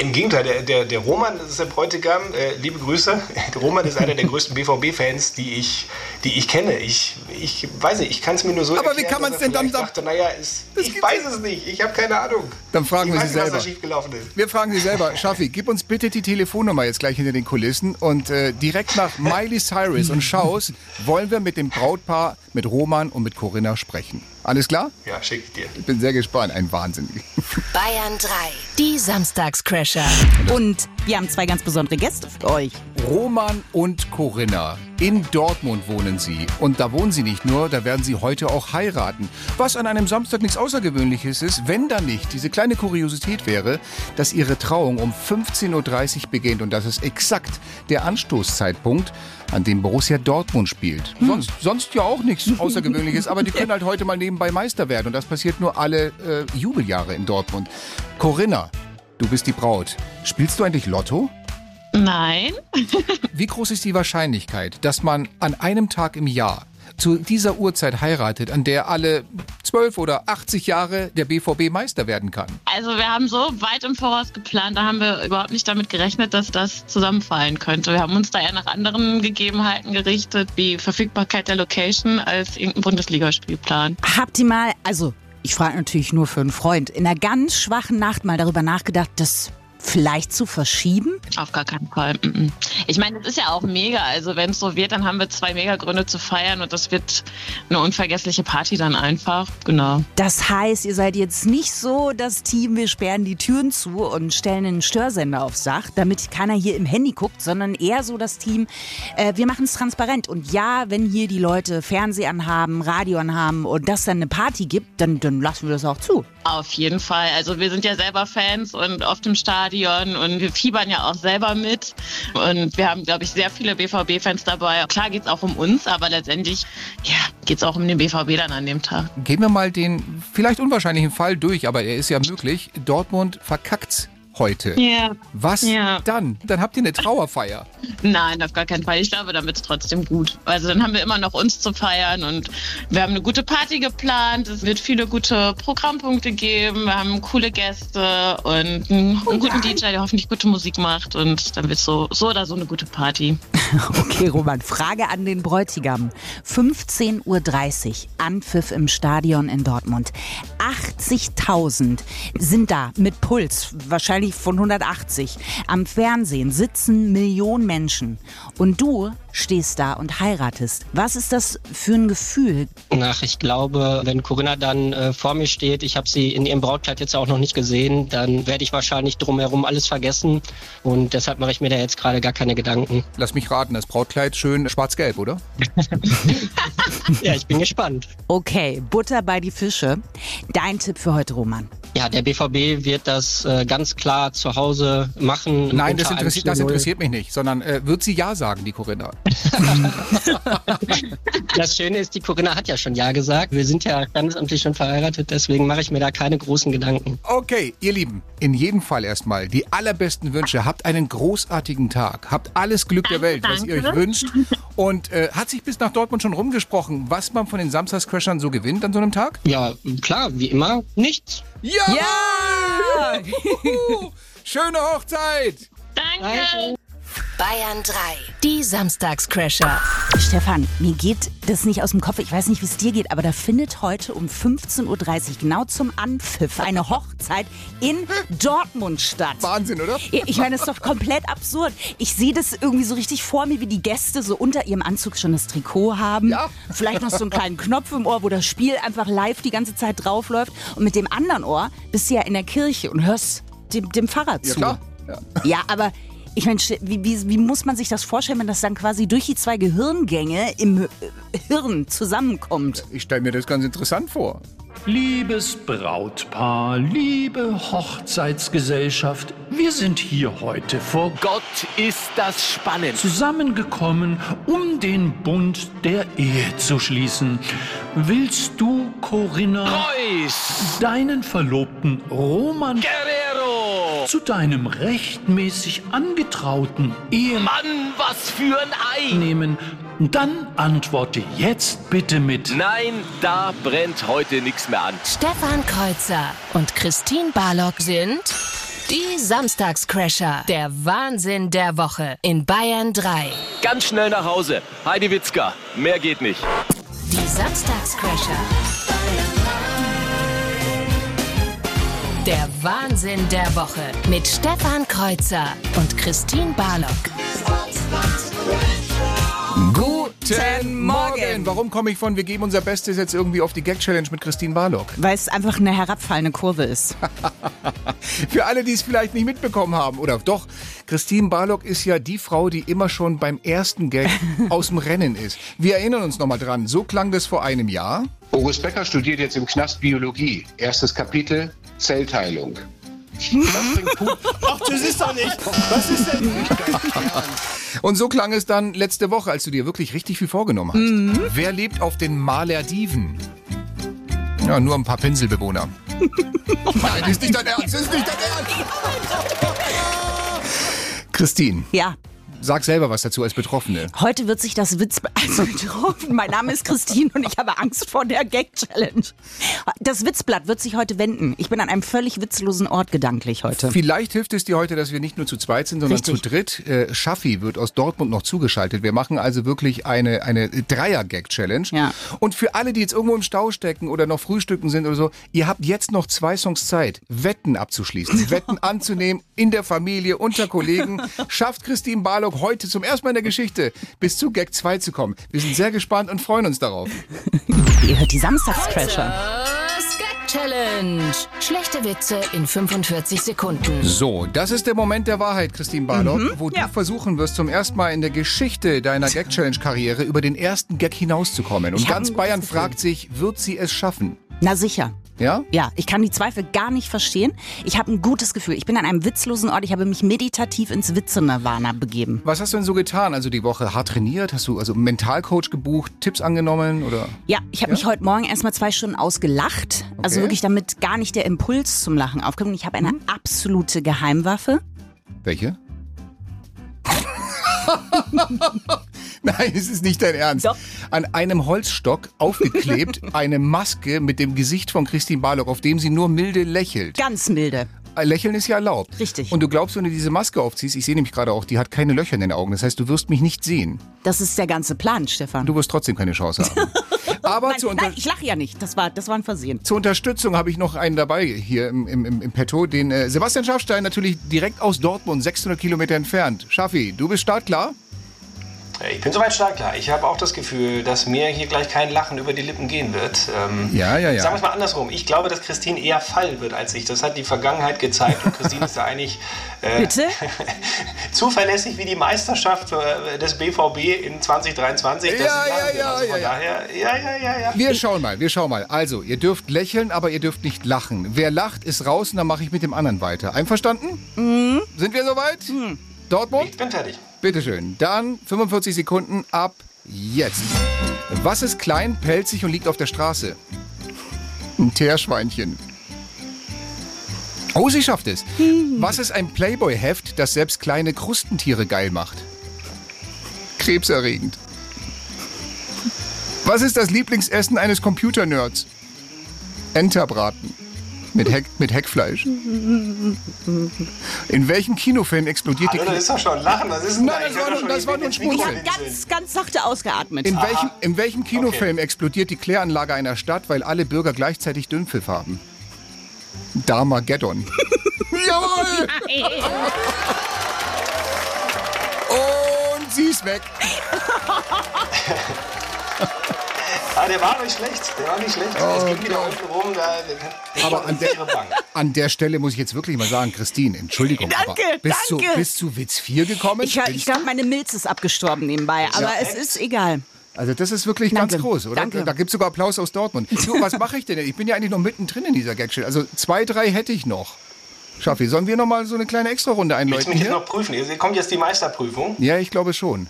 Im Gegenteil, der, der, der Roman das ist der Bräutigam. Äh, liebe Grüße. Der Roman ist einer der größten BVB-Fans, die ich, die ich kenne. Ich, ich weiß nicht, ich kann es mir nur so Aber wie erklären, kann man's dass er denn dann sagen- dachte, naja, ist, ich weiß es nicht. Ich habe keine Ahnung. Dann fragen ich wir weiß Sie selber. was da schiefgelaufen ist. Wir fragen Sie selber, Schaffi, gib uns bitte die Telefonnummer jetzt gleich hinter den Kulissen und äh, direkt nach Miley Cyrus und Schaus wollen wir mit dem Brautpaar, mit Roman und mit Corinna sprechen. Alles klar? Ja, schick ich dir. Ich bin sehr gespannt. Ein Wahnsinn. Bayern 3. Die Samstagscrasher. Und wir haben zwei ganz besondere Gäste für euch. Roman und Corinna. In Dortmund wohnen sie. Und da wohnen sie nicht nur, da werden sie heute auch heiraten. Was an einem Samstag nichts Außergewöhnliches ist, wenn da nicht diese kleine Kuriosität wäre, dass ihre Trauung um 15.30 Uhr beginnt. Und das ist exakt der Anstoßzeitpunkt, an dem Borussia Dortmund spielt. Sonst, sonst ja auch nichts Außergewöhnliches, aber die können halt heute mal nebenbei Meister werden. Und das passiert nur alle äh, Jubeljahre in Dortmund. Corinna, du bist die Braut. Spielst du eigentlich Lotto? Nein. Wie groß ist die Wahrscheinlichkeit, dass man an einem Tag im Jahr zu dieser Uhrzeit heiratet, an der alle 12 oder 80 Jahre der BVB Meister werden kann? Also wir haben so weit im Voraus geplant, da haben wir überhaupt nicht damit gerechnet, dass das zusammenfallen könnte. Wir haben uns da eher nach anderen Gegebenheiten gerichtet, wie Verfügbarkeit der Location, als irgendein Bundesligaspielplan. Habt ihr mal, also ich frage natürlich nur für einen Freund, in einer ganz schwachen Nacht mal darüber nachgedacht, das vielleicht zu verschieben? Auf gar keinen Fall. Ich meine, das ist ja auch mega. Also wenn es so wird, dann haben wir zwei Mega-Gründe zu feiern und das wird eine unvergessliche Party dann einfach. Genau. Das heißt, ihr seid jetzt nicht so das Team, wir sperren die Türen zu und stellen einen Störsender aufs Dach, damit keiner hier im Handy guckt, sondern eher so das Team, äh, wir machen es transparent. Und ja, wenn hier die Leute Fernseher anhaben, Radio anhaben und das dann eine Party gibt, dann, dann lassen wir das auch zu. Auf jeden Fall. Also wir sind ja selber Fans und oft im Stadion und wir fiebern ja auch selber mit. Und wir haben, glaube ich, sehr viele BVB-Fans dabei. Klar geht es auch um uns, aber letztendlich ja, geht es auch um den BVB dann an dem Tag. Gehen wir mal den vielleicht unwahrscheinlichen Fall durch, aber er ist ja möglich. Dortmund verkackt's heute. Ja. Was Ja. dann? Dann habt ihr eine Trauerfeier. Nein, auf gar keinen Fall. Ich glaube, dann wird es trotzdem gut. Also dann haben wir immer noch uns zu feiern und wir haben eine gute Party geplant. Es wird viele gute Programmpunkte geben. Wir haben coole Gäste und einen, einen guten DJ, der hoffentlich gute Musik macht. Und dann wird es so, so oder so eine gute Party. Okay, Roman, Frage an den Bräutigam. 15.30 Uhr, Anpfiff im Stadion in Dortmund. 80.000 sind da mit Puls, wahrscheinlich von 180. Am Fernsehen sitzen Millionen Menschen. Und du stehst da und heiratest. Was ist das für ein Gefühl? Ach, ich glaube, wenn Corinna dann äh, vor mir steht, ich habe sie in ihrem Brautkleid jetzt auch noch nicht gesehen, dann werde ich wahrscheinlich drumherum alles vergessen. Und deshalb mache ich mir da jetzt gerade gar keine Gedanken. Lass mich raten, das Brautkleid schön schwarz-gelb, oder? Ja, ich bin gespannt. Okay, Butter bei die Fische. Dein Tipp für heute, Roman. Ja, der BVB wird das äh, ganz klar zu Hause machen. Nein, das interessiert, das 4-0. interessiert mich nicht, sondern äh, wird sie Ja sagen, die Corinna? Das Schöne ist, die Corinna hat ja schon Ja gesagt. Wir sind ja standesamtlich schon verheiratet, deswegen mache ich mir da keine großen Gedanken. Okay, ihr Lieben, in jedem Fall erstmal die allerbesten Wünsche. Habt einen großartigen Tag. Habt alles Glück der Welt, was ihr euch danke. wünscht. Und äh, hat sich bis nach Dortmund schon rumgesprochen, was man von den Samstagscrashern so gewinnt an so einem Tag? Ja, klar, wie immer, nichts. Ja! Juhu! Schöne Hochzeit! Danke. Bayern 3. Die Samstagscrasher. Stefan, mir geht das nicht aus dem Kopf. Ich weiß nicht, wie es dir geht, aber da findet heute um 15.30 Uhr genau zum Anpfiff eine Hochzeit in Dortmund statt. Wahnsinn, oder? Ich meine, das ist doch komplett absurd. Ich sehe das irgendwie so richtig vor mir, wie die Gäste so unter ihrem Anzug schon das Trikot haben. Ja. Vielleicht noch so einen kleinen Knopf im Ohr, wo das Spiel einfach live die ganze Zeit draufläuft. Und mit dem anderen Ohr bist du ja in der Kirche und hörst dem, dem Pfarrer Ja, zu. klar. Ja. Ja, aber ich meine, wie, wie, wie muss man sich das vorstellen, wenn das dann quasi durch die zwei Gehirngänge im Hirn zusammenkommt? Ich stelle mir das ganz interessant vor. Liebes Brautpaar, liebe Hochzeitsgesellschaft, wir sind hier heute vor Gott Ist das spannend. zusammengekommen, um den Bund der Ehe zu schließen. Willst du, Corinna, Reus! deinen Verlobten Roman Guerrero! zu deinem rechtmäßig angetrauten Ehemann Mann, was für ein Ei! nehmen? Dann antworte jetzt bitte mit Nein, da brennt heute nichts mehr an. Stefan Kreuzer und Christine Barlock sind die Samstagscrasher. Der Wahnsinn der Woche in Bayern 3. Ganz schnell nach Hause. Heidi Witzka, mehr geht nicht. Die Samstagscrasher. Der Wahnsinn der Woche mit Stefan Kreuzer und Christine Barlock. Guten Morgen! Warum komme ich von Wir geben unser Bestes jetzt irgendwie auf die Gag-Challenge mit Christine Barlock? Weil es einfach eine herabfallende Kurve ist. Für alle, die es vielleicht nicht mitbekommen haben, oder doch, Christine Barlock ist ja die Frau, die immer schon beim ersten Gag aus dem Rennen ist. Wir erinnern uns nochmal dran, so klang das vor einem Jahr. August Becker studiert jetzt im Knast Biologie. Erstes Kapitel Zellteilung. Ach, das ist doch nicht. Was ist denn? Und so klang es dann letzte Woche, als du dir wirklich richtig viel vorgenommen hast. Wer lebt auf den Malerdiven? Ja, nur ein paar Pinselbewohner. Nein, das ist nicht dein Ernst, das ist nicht dein Ernst. Christine, Ja, sag selber was dazu als Betroffene. heute wird sich das Witz... Also betroffen. Mein Name ist Christine und ich habe Angst vor der Gag-Challenge. Das Witzblatt wird sich heute wenden. Ich bin an einem völlig witzlosen Ort gedanklich heute. Vielleicht hilft es dir heute, dass wir nicht nur zu zweit sind, sondern Richtig. zu dritt. Äh, Schaffi wird aus Dortmund noch zugeschaltet. Wir machen also wirklich eine, eine Dreier-Gag-Challenge. Ja. Und für alle, die jetzt irgendwo im Stau stecken oder noch frühstücken sind oder so, ihr habt jetzt noch zwei Songs Zeit, Wetten abzuschließen, Wetten anzunehmen in der Familie, unter Kollegen. Schafft Christine Barlock heute zum ersten Mal in der Geschichte bis zu Gag 2 zu kommen. Wir sind sehr gespannt und freuen uns darauf. Ihr hört die Samstagscrasher. Das Gag Challenge. Schlechte Witze in 45 Sekunden. So, das ist der Moment der Wahrheit, Christine Barlock, wo du versuchen wirst, zum ersten Mal in der Geschichte deiner Gag-Challenge-Karriere über den ersten Gag hinauszukommen. Und Ich ganz Bayern fragt sich, wird sie es schaffen? Na sicher. Ja? Ja, ich kann die Zweifel gar nicht verstehen. Ich habe ein gutes Gefühl. Ich bin an einem witzlosen Ort. Ich habe mich meditativ ins Witze-Nirvana begeben. Was hast du denn so getan? Also die Woche hart trainiert? Hast du also einen Mentalcoach gebucht, Tipps angenommen oder? Ja, ich habe Ja? mich heute Morgen erstmal zwei Stunden ausgelacht. Also Okay. wirklich, damit gar nicht der Impuls zum Lachen aufkommt. Und Ich habe eine absolute Geheimwaffe. Welche? Nein, es ist nicht dein Ernst. An einem Holzstock aufgeklebt eine Maske mit dem Gesicht von Christine Barlock, auf dem sie nur milde lächelt. Ganz milde. Äh, Lächeln ist ja erlaubt. Richtig. Und du glaubst, wenn du diese Maske aufziehst, ich sehe nämlich gerade auch, die hat keine Löcher in den Augen. Das heißt, du wirst mich nicht sehen. Das ist der ganze Plan, Stefan. Du wirst trotzdem keine Chance haben. Aber nein, Unter nein, ich lache ja nicht. Das war, das war ein Versehen. zur Unterstützung habe ich noch einen dabei hier im, im, im, im Petto, den äh, Sebastian Schaffstein natürlich direkt aus Dortmund, 600 Kilometer entfernt. Schaffi, du bist startklar? Ich bin soweit startklar. Ich habe auch das Gefühl, dass mir hier gleich kein Lachen über die Lippen gehen wird. Ähm, Ja, ja, ja. Sagen wir es mal andersrum. Ich glaube, dass Christine eher fallen wird als ich. Das hat die Vergangenheit gezeigt und Christine ist da eigentlich äh, Bitte? zuverlässig wie die Meisterschaft äh, des BVB in 2023. dass Ja, ja, ja, Also ja, daher, ja, ja, ja, ja. Wir schauen mal, wir schauen mal. Also, ihr dürft lächeln, aber ihr dürft nicht lachen. Wer lacht, ist raus und dann mache ich mit dem anderen weiter. Einverstanden? Sind wir soweit? Dortmund? Ich bin fertig. Bitteschön. Dann 45 Sekunden ab jetzt. Was ist klein, pelzig und liegt auf der Straße? Ein Teerschweinchen. Oh, sie schafft es. Was ist ein Playboy-Heft, das selbst kleine Krustentiere geil macht? Krebserregend. Was ist das Lieblingsessen eines Computernerds? Enterbraten. Mit, Heck, mit Heckfleisch. In welchem Kinofilm explodiert Hallo, die das ist doch schon Lachen. Was ist Nein, da? das Ich war das ich war nur ein Ich Schmunzeln. habe ganz, ganz sachte ausgeatmet. In welchem, in welchem Kinofilm explodiert die Kläranlage einer Stadt, weil alle Bürger gleichzeitig Dünnpfiff haben? Darmageddon. Jawohl! Und sie ist weg. Ah, der war nicht schlecht. Der war nicht schlecht. es ging wieder unten rum. Da, der, Aber an der, an der Stelle muss ich jetzt wirklich mal sagen, Christine, Entschuldigung. Danke, aber bist danke. Du, bist du Witz 4 gekommen? Ich, ich glaube, meine Milz ist abgestorben nebenbei. Aber es ist egal. Also das ist wirklich Danke, ganz groß, oder? danke. Da gibt es sogar Applaus aus Dortmund. Du, was mache ich denn? Ich bin ja eigentlich noch mittendrin in dieser Gagshow. Also zwei, drei hätte ich noch. Schaffi, sollen wir noch mal so eine kleine Extra-Runde Willst du einläuten mich jetzt hier? noch prüfen? Hier kommt jetzt die Meisterprüfung. Ja, ich glaube schon.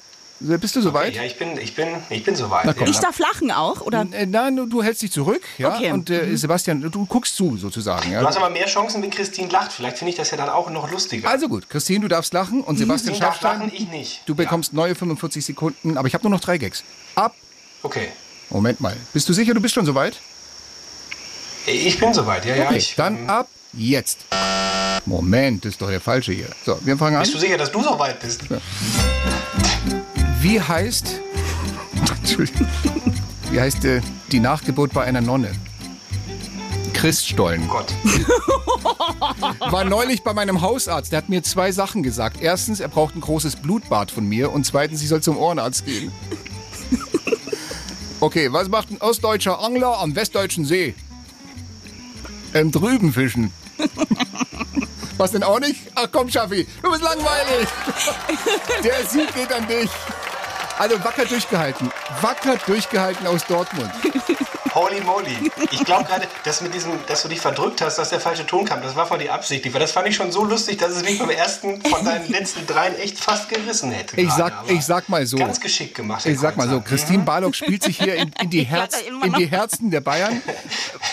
Bist du soweit? Ja, ich bin, ich bin, ich bin soweit. Na komm, ja. Ich darf lachen auch, oder? Äh, Nein, du, du hältst dich zurück, ja. Okay. Und äh, Sebastian, du guckst zu sozusagen. Du hast Ja. aber mehr Chancen, wenn Christine lacht. Vielleicht finde ich das ja dann auch noch lustiger. Also gut, Christine, du darfst lachen und Sebastian darf lachen, ich nicht. du bekommst neue 45 Sekunden, aber ich habe nur noch drei Gags. Ab. Okay. Moment mal. Bist du sicher, du bist schon soweit? Ich bin soweit, ja, ja. Okay, Ich, dann ab jetzt. Moment, das ist doch der falsche hier. So, wir fangen an. bist du sicher, dass du soweit bist? Wie heißt. Entschuldigung. Wie heißt äh, die Nachgeburt bei einer Nonne? Christstollen. Gott. War neulich bei meinem Hausarzt. Der hat mir zwei Sachen gesagt. Erstens, er braucht ein großes Blutbad von mir. Und zweitens, ich soll zum Ohrenarzt gehen. Okay, was macht ein ostdeutscher Angler am westdeutschen See? Im Drüben fischen. Was denn auch nicht? Ach komm, Schaffi, du bist langweilig. Der Sieg geht an dich. Also wacker durchgehalten. Wacker durchgehalten aus Dortmund. Holy moly. Ich glaube gerade, dass, mit diesem, dass du dich verdrückt hast, dass der falsche Ton kam. Das war voll die Absicht. Das fand ich schon so lustig, dass es mich beim ersten von deinen letzten dreien echt fast gerissen hätte. Ich, sag, ich sag mal so. Ganz geschickt gemacht. Ich sag mal so. Christine mhm. Barlock spielt sich hier in, in die, Herz, in die Herzen der Bayern.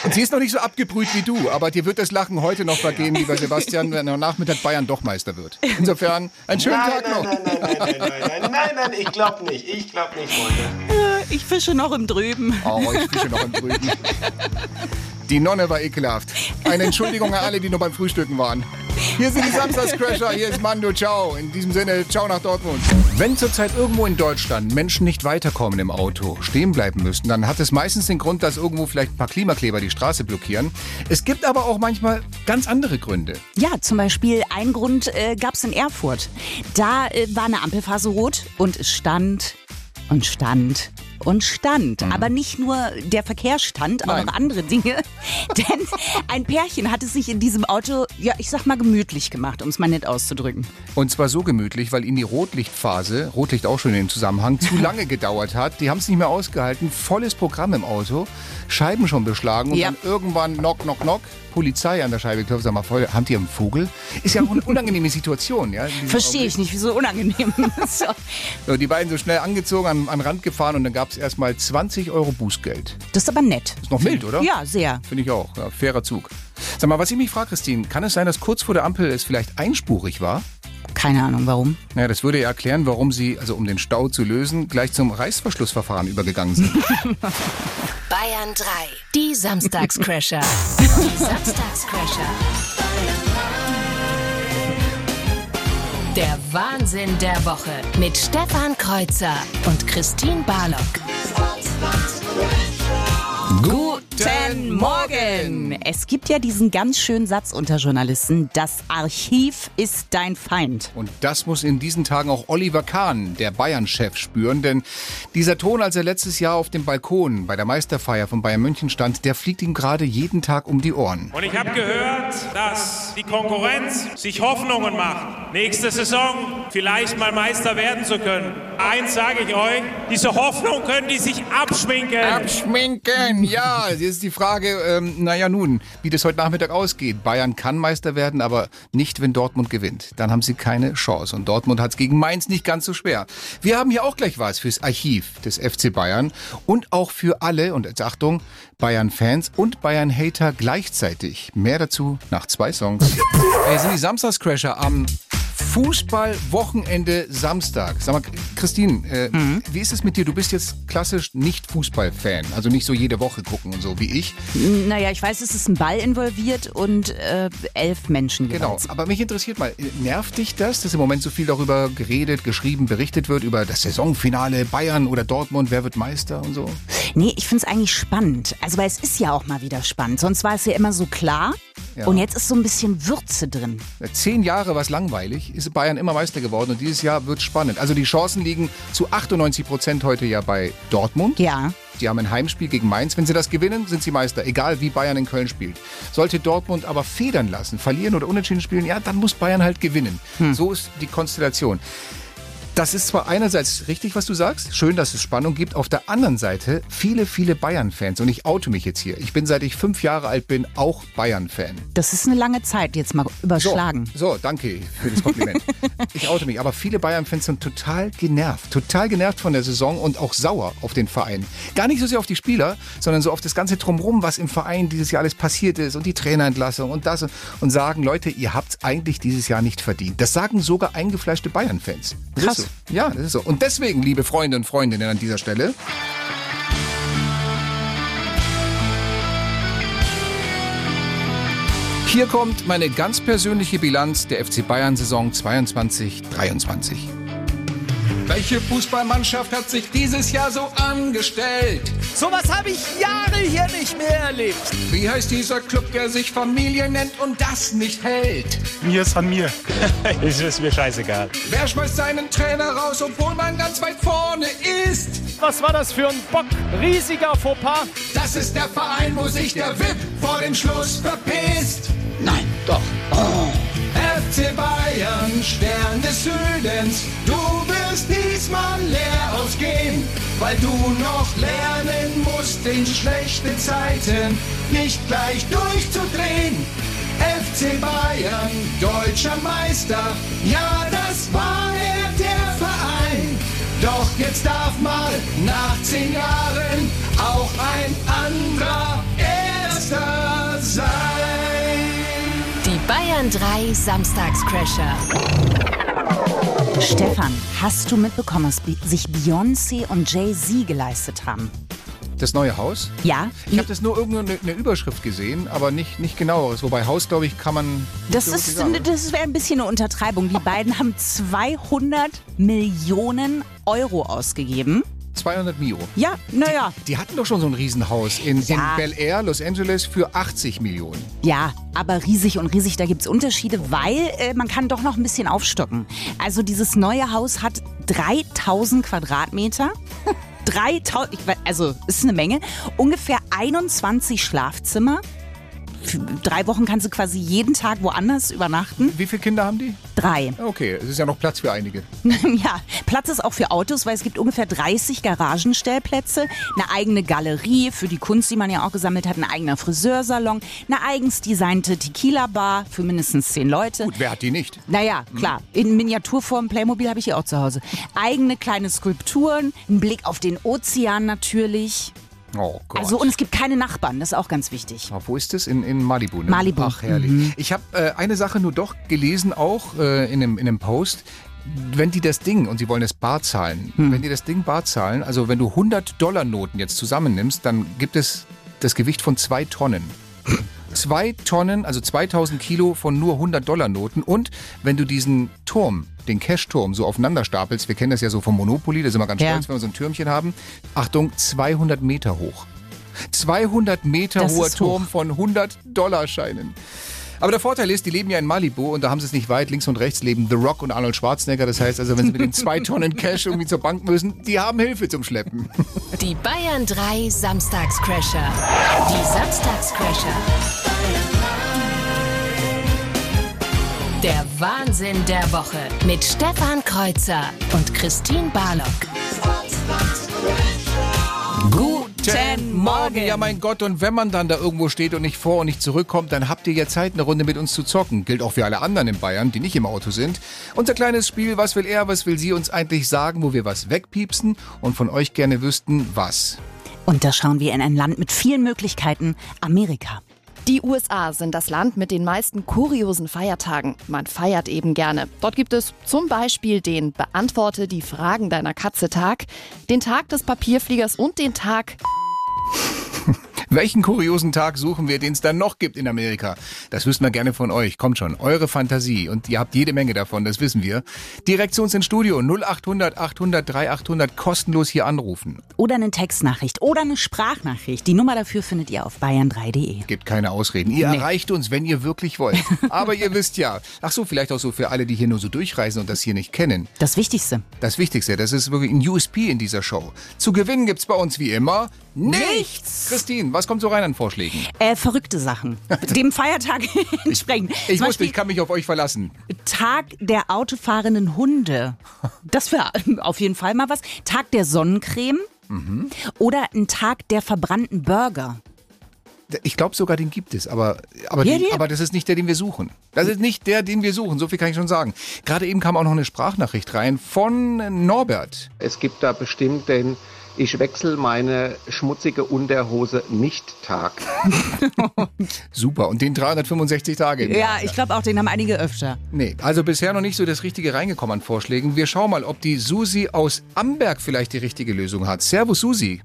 Und sie ist noch nicht so abgebrüht wie du. Aber dir wird das Lachen heute noch vergehen, lieber Sebastian, wenn am Nachmittag Bayern doch Meister wird. Insofern, einen schönen nein, Tag nein, noch. Nein, nein, nein, nein, nein, nein, nein, nein, ich glaube nicht. Ich glaube nicht, Freunde. Ich fische noch im Drüben. Oh, ich fische noch im Drüben. Die Nonne war ekelhaft. Eine Entschuldigung an alle, die nur beim Frühstücken waren. Hier sind die Samstagscrasher, hier ist Mando, ciao. In diesem Sinne, ciao nach Dortmund. Wenn zurzeit irgendwo in Deutschland Menschen nicht weiterkommen im Auto, stehen bleiben müssen, dann hat es meistens den Grund, dass irgendwo vielleicht ein paar Klimakleber die Straße blockieren. Es gibt aber auch manchmal ganz andere Gründe. Ja, zum Beispiel ein Grund äh, gab es in Erfurt. Da äh, war eine Ampelphase rot und es stand und stand und stand. Aber nicht nur der Verkehr stand, auch Nein. noch andere Dinge. Denn ein Pärchen hat es sich in diesem Auto, ja, ich sag mal, gemütlich gemacht, um es mal nett auszudrücken. Und zwar so gemütlich, weil ihnen die Rotlichtphase, Rotlicht auch schon in dem Zusammenhang, zu lange gedauert hat. Die haben es nicht mehr ausgehalten. Volles Programm im Auto, Scheiben schon beschlagen und Ja. dann irgendwann knock, knock, knock, Polizei an der Scheibe geklopft. Sag mal, Freunde, habt ihr einen Vogel? Ist ja auch eine unangenehme Situation. Ja, Verstehe ich nicht, wieso unangenehm. so. So, die beiden so schnell angezogen, an, an den Rand gefahren und dann gab es erstmal 20 Euro Bußgeld. Das ist aber nett. Ist noch mild, oder? Ja, sehr. Finde ich auch. Ja, fairer Zug. Sag mal, was ich mich frage, Christine, kann es sein, dass kurz vor der Ampel es vielleicht einspurig war? Keine Ahnung, warum. Naja, das würde ja erklären, warum Sie, also um den Stau zu lösen, gleich zum Reißverschlussverfahren übergegangen sind. Bayern 3. Die Samstagscrasher. Die Samstagscrasher. Der Wahnsinn der Woche mit Stefan Kreuzer und Christine Barlock. Guten Morgen! Es gibt ja diesen ganz schönen Satz unter Journalisten, das Archiv ist dein Feind. Und das muss in diesen Tagen auch Oliver Kahn, der Bayern-Chef, spüren. Denn dieser Ton, als er letztes Jahr auf dem Balkon bei der Meisterfeier von Bayern München stand, der fliegt ihm gerade jeden Tag um die Ohren. Und ich habe gehört, dass die Konkurrenz sich Hoffnungen macht, nächste Saison vielleicht mal Meister werden zu können. Eins sage ich euch, diese Hoffnung können die sich abschminken. Abschminken, ja. Jetzt ist die Frage, ähm, naja nun, wie das heute Nachmittag ausgeht. Bayern kann Meister werden, aber nicht, wenn Dortmund gewinnt. Dann haben sie keine Chance. Und Dortmund hat es gegen Mainz nicht ganz so schwer. Wir haben hier auch gleich was fürs Archiv des FC Bayern und auch für alle, und jetzt Achtung, Bayern-Fans und Bayern-Hater gleichzeitig. Mehr dazu nach zwei Songs. Ey, sind die Samstagscrasher am Fußballwochenende Samstag. Sag mal, Christine, äh, wie ist es mit dir? Du bist jetzt klassisch nicht Fußballfan, also nicht so jede Woche gucken und so wie ich. Naja, ich weiß, es ist ein Ball involviert und äh, elf Menschen Genau, jeweils. aber mich interessiert mal, nervt dich das, dass im Moment so viel darüber geredet, geschrieben, berichtet wird, über das Saisonfinale Bayern oder Dortmund, wer wird Meister und so? Nee, ich finde es eigentlich spannend. Also, weil es ist ja auch mal wieder spannend. Sonst war es ja immer so klar. Ja. Und jetzt ist so ein bisschen Würze drin. Zehn Jahre war es langweilig, ist Bayern immer Meister geworden und dieses Jahr wird spannend. Also die Chancen liegen zu 98 Prozent heute ja bei Dortmund. Ja. Die haben ein Heimspiel gegen Mainz. Wenn sie das gewinnen, sind sie Meister, egal wie Bayern in Köln spielt. Sollte Dortmund aber federn lassen, verlieren oder unentschieden spielen, ja, dann muss Bayern halt gewinnen. So ist die Konstellation. Das ist zwar einerseits richtig, was du sagst, schön, dass es Spannung gibt. Auf der anderen Seite viele, viele Bayern-Fans. Und ich oute mich jetzt hier. Ich bin, seit ich fünf Jahre alt bin, auch Bayern-Fan. Das ist eine lange Zeit jetzt mal überschlagen. So, so, danke für das Kompliment. ich oute mich. Aber viele Bayern-Fans sind total genervt. Total genervt von der Saison und auch sauer auf den Verein. Gar nicht so sehr auf die Spieler, sondern so auf das ganze Drumherum, was im Verein dieses Jahr alles passiert ist und die Trainerentlassung und das. Und sagen, Leute, ihr habt es eigentlich dieses Jahr nicht verdient. Das sagen sogar eingefleischte Bayern-Fans. Krass. Ja, das ist so. Und deswegen, liebe Freunde und Freundinnen an dieser Stelle, Hier kommt meine ganz persönliche Bilanz der FC Bayern Saison 22-23. Welche Fußballmannschaft hat sich dieses Jahr so angestellt? Sowas habe ich Jahre hier nicht mehr erlebt. Wie heißt dieser Club, der sich Familie nennt und das nicht hält? Mir ist an mir. Es ist mir scheißegal. Wer schmeißt seinen Trainer raus, obwohl man ganz weit vorne ist? Was war das für ein Bock? Riesiger Fauxpas. Das ist der Verein, wo sich der VIP vor dem Schluss verpisst. Nein, doch. FC Bayern, Stern des Südens, du wirst diesmal leer ausgehen, weil du noch lernen musst, in schlechten Zeiten nicht gleich durchzudrehen. FC Bayern, deutscher Meister, ja, das war er, der Verein. Doch jetzt darf mal nach zehn Jahren auch ein anderer Erster sein. Bayern 3 Samstagscrasher. Stefan, hast du mitbekommen, was sich Beyoncé und Jay-Z geleistet haben? Das neue Haus? Ja, Ich habe das nur irgendwo eine, Überschrift gesehen, aber nicht, nicht genaueres. Wobei Haus, glaube ich, kann man. das ist, sagen. das wäre ein bisschen eine Untertreibung. Die beiden haben 200 Millionen Euro ausgegeben. 200 Mio. Ja, naja. Die hatten doch schon so ein Riesenhaus in, Ja. in Bel Air, Los Angeles, für 80 Millionen. Ja, aber riesig und riesig, da gibt's Unterschiede, weil äh, man kann doch noch ein bisschen aufstocken. Also dieses neue Haus hat 3000 Quadratmeter. 3000, ich weiß- also ist eine Menge, ungefähr 21 Schlafzimmer. Drei Wochen kannst du quasi jeden Tag woanders übernachten. Wie viele Kinder haben die? Drei. Okay, es ist ja noch Platz für einige. ja, Platz ist auch für Autos, weil es gibt ungefähr 30 Garagenstellplätze, eine eigene Galerie für die Kunst, die man ja auch gesammelt hat, ein eigener Friseursalon, eine eigens designte Tequila-Bar für mindestens zehn Leute. Gut, wer hat die nicht? Naja, klar. In Miniaturform Playmobil habe ich hier auch zu Hause. Eigene kleine Skulpturen, ein Blick auf den Ozean natürlich. Oh Gott. Also, und es gibt keine Nachbarn, das ist auch ganz wichtig. Ah, wo ist das? In, in Malibu, ne? Malibu. Ach, herrlich. Mhm. Ich habe äh, eine Sache nur doch gelesen, auch äh, in, einem, in einem Post. Wenn die das Ding, und sie wollen es bar zahlen, Hm. wenn die das Ding bar zahlen, also wenn du 100-Dollar-Noten jetzt zusammennimmst, dann gibt es das Gewicht von zwei Tonnen. Zwei Tonnen, also 2000 Kilo von nur 100-Dollar-Noten. Und wenn du diesen Turm, den Cash-Turm, so aufeinander stapelst, wir kennen das ja so vom Monopoly, da sind wir ganz Ja. stolz, wenn wir so ein Türmchen haben. Achtung, 200 Meter hoch. 200 Meter Das hoher Turm von 100-Dollar-Scheinen. Aber der Vorteil ist, die leben ja in Malibu und da haben sie es nicht weit. Links und rechts leben The Rock und Arnold Schwarzenegger. Das heißt also, wenn sie mit den zwei Tonnen Cash irgendwie zur Bank müssen, die haben Hilfe zum Schleppen. Die Bayern 3 Samstagscrasher. Die Samstagscrasher. Der Wahnsinn der Woche mit Stefan Kreuzer und Christine Barlock. Guten Morgen. Ja, mein Gott, und wenn man dann da irgendwo steht und nicht vor und nicht zurückkommt, dann habt ihr ja Zeit, eine Runde mit uns zu zocken. Gilt auch für alle anderen in Bayern, die nicht im Auto sind. Unser kleines Spiel, was will er, was will sie uns eigentlich sagen, wo wir was wegpiepsen und von euch gerne wüssten, was. Und da schauen wir in ein Land mit vielen Möglichkeiten, Amerika. Die USA sind das Land mit den meisten kuriosen Feiertagen. Man feiert eben gerne. Dort gibt es zum Beispiel den Beantworte die Fragen deiner Katze Tag, den Tag des Papierfliegers und den Tag Welchen kuriosen Tag suchen wir, den es dann noch gibt in Amerika? Das wüssten wir gerne von euch. Kommt schon, eure Fantasie. Und ihr habt jede Menge davon, das wissen wir. Direkt zu uns ins Studio 0800 800 3800 kostenlos hier anrufen. Oder eine Textnachricht oder eine Sprachnachricht. Die Nummer dafür findet ihr auf bayern3.de. Gibt keine Ausreden. Ihr Nee. erreicht uns, wenn ihr wirklich wollt. Aber ihr wisst ja. Ach so, vielleicht auch so für alle, die hier nur so durchreisen und das hier nicht kennen. Das Wichtigste. Das Wichtigste, das ist wirklich ein USP in dieser Show. Zu gewinnen gibt's bei uns wie immer nichts. Christine, was kommt so rein an Vorschlägen? Äh, verrückte Sachen. Dem Feiertag entsprechend. Ich Zum wusste, ich kann mich auf euch verlassen. Tag der autofahrenden Hunde. Das wäre auf jeden Fall mal was. Tag der Sonnencreme. Mhm. Oder ein Tag der verbrannten Burger. Ich glaube sogar, den gibt es, aber, aber, Ja, den, ja. aber das ist nicht der, den wir suchen. Das ist nicht der, den wir suchen, so viel kann ich schon sagen. Gerade eben kam auch noch eine Sprachnachricht rein von Norbert. Es gibt da bestimmt den Ich wechsle meine schmutzige Unterhose nicht Tag. Super, und den 365 Tage im Ja, Jahr. ich glaube auch, den haben einige öfter. Nee, also bisher noch nicht so das Richtige reingekommen an Vorschlägen. Wir schauen mal, ob die Susi aus Amberg vielleicht die richtige Lösung hat. Servus, Susi.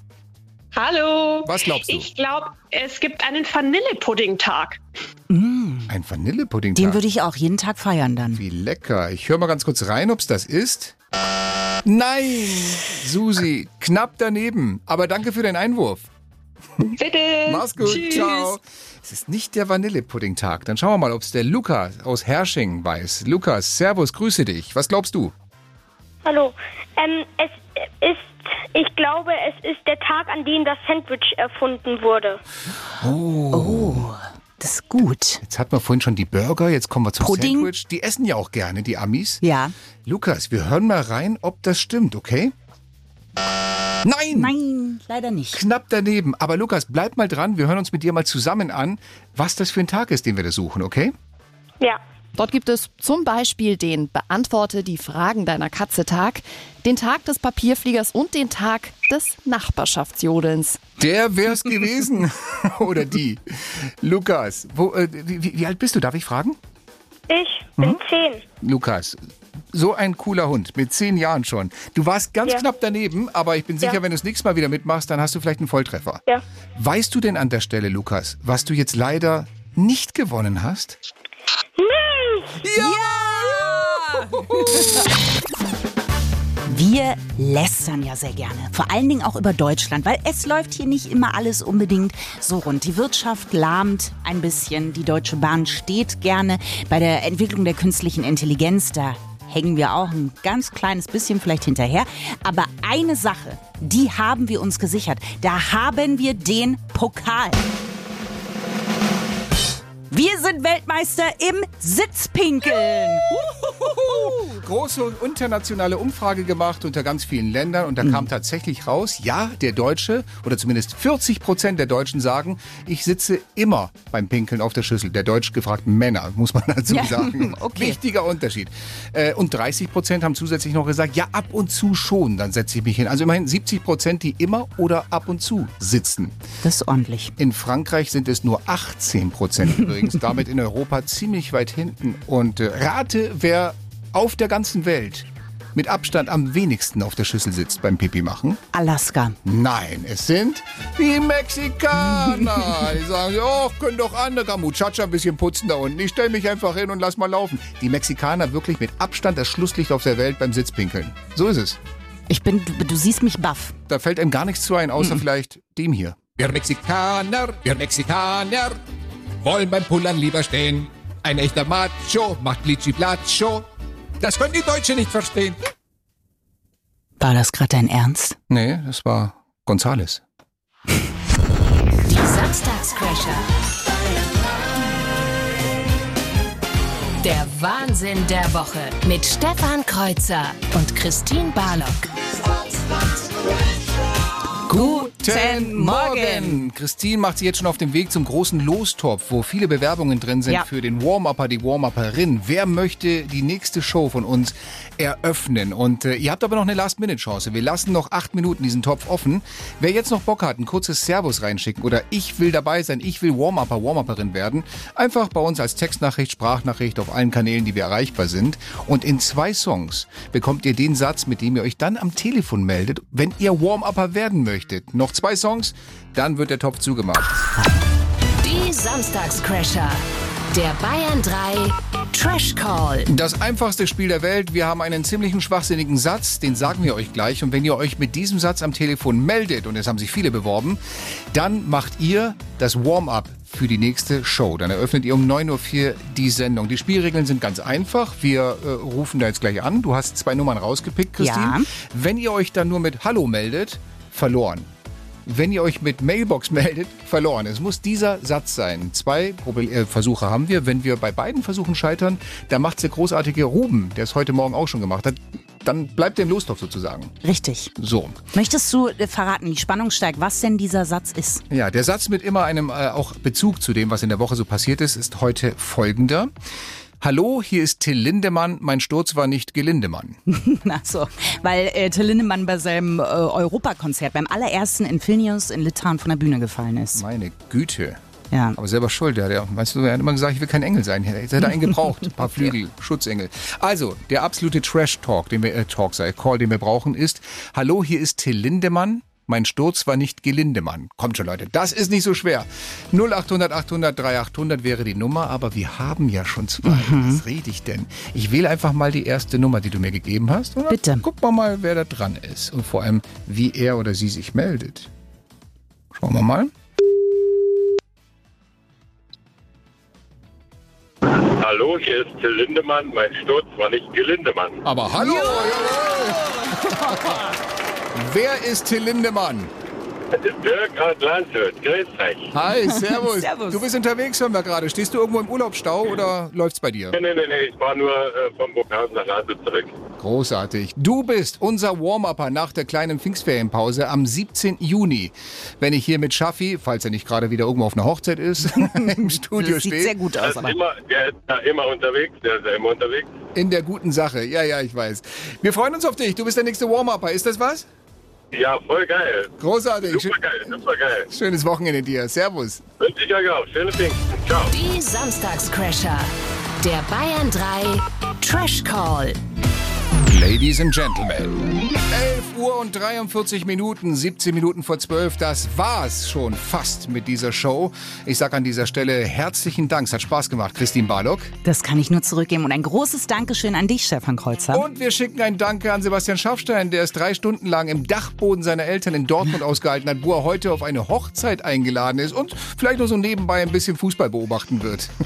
Hallo. Was glaubst du? Ich glaube, es gibt einen Vanillepudding-Tag. Ein Vanillepudding. Den würde ich auch jeden Tag feiern dann. Wie lecker. Ich höre mal ganz kurz rein, ob's das ist. Nein, Susi, knapp daneben. Aber danke für den Einwurf. Bitte. Mach's gut, Tschüss. ciao. Es ist nicht der Vanillepudding-Tag. Dann schauen wir mal, ob's der Lukas aus Hersching weiß. Lukas, Servus, grüße dich. Was glaubst du? Hallo. Ähm, es ist, ich glaube, es ist der Tag, an dem das Sandwich erfunden wurde. Oh. Das ist gut. Jetzt hatten wir vorhin schon die Burger, jetzt kommen wir zum Pudding. Sandwich. Die essen ja auch gerne, die Amis. Ja. Lukas, wir hören mal rein, ob das stimmt, okay? Nein! Nein, leider nicht. Knapp daneben. Aber Lukas, bleib mal dran. Wir hören uns mit dir mal zusammen an, was das für ein Tag ist, den wir da suchen, okay? Ja. Dort gibt es zum Beispiel den Beantworte die Fragen deiner Katze Tag, den Tag des Papierfliegers und den Tag des Nachbarschaftsjodelns. Der wär's gewesen. Oder die. Lukas, wo, äh, wie, wie alt bist du? Darf ich fragen? Ich bin Mhm. zehn. Lukas, so ein cooler Hund, mit zehn Jahren schon. Du warst ganz Ja. knapp daneben, aber ich bin sicher, Ja. wenn du das nächste Mal wieder mitmachst, dann hast du vielleicht einen Volltreffer. Ja. Weißt du denn an der Stelle, Lukas, was du jetzt leider nicht gewonnen hast? Nein! Wir lästern ja sehr gerne. Vor allen Dingen auch über Deutschland, weil es läuft hier nicht immer alles unbedingt so rund. Die Wirtschaft lahmt ein bisschen. Die Deutsche Bahn steht gerne bei der Entwicklung der künstlichen Intelligenz. Da hängen wir auch ein ganz kleines bisschen vielleicht hinterher. Aber eine Sache, die haben wir uns gesichert. Da haben wir den Pokal. Wir sind Weltmeister im Sitzpinkeln. Große internationale Umfrage gemacht unter ganz vielen Ländern und da kam tatsächlich raus, ja, der Deutsche oder zumindest 40 Prozent der Deutschen sagen, ich sitze immer beim Pinkeln auf der Schüssel. Der deutsch gefragten Männer, muss man dazu Ja, sagen. okay. Wichtiger Unterschied. Äh, Und 30 Prozent haben zusätzlich noch gesagt, ja, ab und zu schon, dann setze ich mich hin. Also immerhin 70 Prozent, die immer oder ab und zu sitzen. Das ist ordentlich. In Frankreich sind es nur 18 Prozent übrigens, damit in Europa ziemlich weit hinten. Und äh, rate, wer auf der ganzen Welt mit Abstand am wenigsten auf der Schüssel sitzt beim Pipi machen? Alaska. Nein, es sind die Mexikaner. Die sagen, oh, können doch andere Muchacha ein bisschen putzen da unten. Ich stelle mich einfach hin und lass mal laufen. Die Mexikaner wirklich mit Abstand das Schlusslicht auf der Welt beim Sitzpinkeln. So ist es. Ich bin, du, du siehst mich baff. Da fällt einem gar nichts zu ein, außer vielleicht dem hier. Wir Mexikaner, wir Mexikaner wollen beim Pullern lieber stehen. Ein echter Macho macht Glitschi Platscho. Das können die Deutschen nicht verstehen. War das gerade dein Ernst? Nee, das war Gonzales. Die Samstagscrasher. Der Wahnsinn der Woche mit Stefan Kreuzer und Christine Barlock. Guten Morgen! Christine macht sich jetzt schon auf den Weg zum großen Lostopf, wo viele Bewerbungen drin sind Ja. für den Warm-Upper, die Warm-Upperin. Wer möchte die nächste Show von uns eröffnen? Und äh, ihr habt aber noch eine Last-Minute-Chance. Wir lassen noch acht Minuten diesen Topf offen. Wer jetzt noch Bock hat, ein kurzes Servus reinschicken oder ich will dabei sein, ich will Warm-Upper, Warm-Upperin werden, einfach bei uns als Textnachricht, Sprachnachricht auf allen Kanälen, die wir erreichbar sind. Und in zwei Songs bekommt ihr den Satz, mit dem ihr euch dann am Telefon meldet, wenn ihr Warm-Upper werden möchtet. Noch zwei Songs, dann wird der Topf zugemacht. Die Samstagscrasher. Der Bayern 3 Trash Call. Das einfachste Spiel der Welt. Wir haben einen ziemlichen schwachsinnigen Satz, den sagen wir euch gleich. Und wenn ihr euch mit diesem Satz am Telefon meldet, und es haben sich viele beworben, dann macht ihr das Warm-up für die nächste Show. Dann eröffnet ihr um 9.04 Uhr die Sendung. Die Spielregeln sind ganz einfach. Wir äh, rufen da jetzt gleich an. Du hast zwei Nummern rausgepickt, Christine. Ja. Wenn ihr euch dann nur mit Hallo meldet, verloren. Wenn ihr euch mit Mailbox meldet, verloren. Es muss dieser Satz sein. Zwei Probe- äh, Versuche haben wir. Wenn wir bei beiden Versuchen scheitern, dann macht's der großartige Ruben, der es heute Morgen auch schon gemacht hat. Dann bleibt der im Lostopf sozusagen. Richtig. So. Möchtest du äh, verraten, die Spannung steigt, was denn dieser Satz ist? Ja, der Satz mit immer einem äh, auch Bezug zu dem, was in der Woche so passiert ist, ist heute folgender. Hallo, hier ist Till Lindemann. Mein Sturz war nicht Gelindemann. Ach so, weil äh, Till Lindemann bei seinem äh, Europakonzert, beim allerersten in Vilnius in Litauen von der Bühne gefallen ist. Meine Güte. Ja. Aber selber schuld, der, der, weißt du, er hat immer gesagt, ich will kein Engel sein. Jetzt hätte er einen gebraucht. Ein paar Flügel, Schutzengel. Also, der absolute Trash-Talk, den wir, äh, Talk sei, Call, den wir brauchen, ist, hallo, hier ist Till Lindemann. Mein Sturz war nicht Gelindemann. Kommt schon, Leute, das ist nicht so schwer. 0800 800 3800 wäre die Nummer, aber wir haben ja schon zwei. Was rede ich denn? Ich wähle einfach mal die erste Nummer, die du mir gegeben hast. Und Bitte. Gucken wir mal, wer da dran ist. Und vor allem, wie er oder sie sich meldet. Schauen wir mal. Hallo, hier ist Till Lindemann. Mein Sturz war nicht Gelindemann. Aber hallo! Wer ist Till Lindemann? Dirk aus Landshut, grüß dich. Hi, servus. Du bist unterwegs, hören wir gerade. Stehst du irgendwo im Urlaubsstau oder läuft's bei dir? Nee, nee, nee, nee, ich war nur äh, vom Burghausen nach Landshut zurück. Großartig. Du bist unser Warm-Upper nach der kleinen Pfingstferienpause am 17. Juni. Wenn ich hier mit Schaffi, falls er nicht gerade wieder irgendwo auf einer Hochzeit ist, im Studio stehe. Der ist, immer, der ist da immer unterwegs, der ist ja immer unterwegs. In der guten Sache. Ja, ja, ich weiß. Wir freuen uns auf dich. Du bist der nächste Warm-Upper. Ist das was? Ja, voll geil. Großartig. Super geil, super geil. Schönes Wochenende dir. Servus. Wünsche ich euch auch. Schöne Pfingsten. Ciao. Die Samstagscrasher. Der Bayern 3 Trash Call. Ladies and Gentlemen. 11 Uhr und 43 Minuten, 17 Minuten vor 12. Das war's schon fast mit dieser Show. Ich sag an dieser Stelle herzlichen Dank. Es hat Spaß gemacht, Christine Barlock. Das kann ich nur zurückgeben und ein großes Dankeschön an dich, Stefan Kreuzer. Und wir schicken ein Danke an Sebastian Schaffstein, der es drei Stunden lang im Dachboden seiner Eltern in Dortmund ausgehalten hat, wo er heute auf eine Hochzeit eingeladen ist und vielleicht nur so nebenbei ein bisschen Fußball beobachten wird.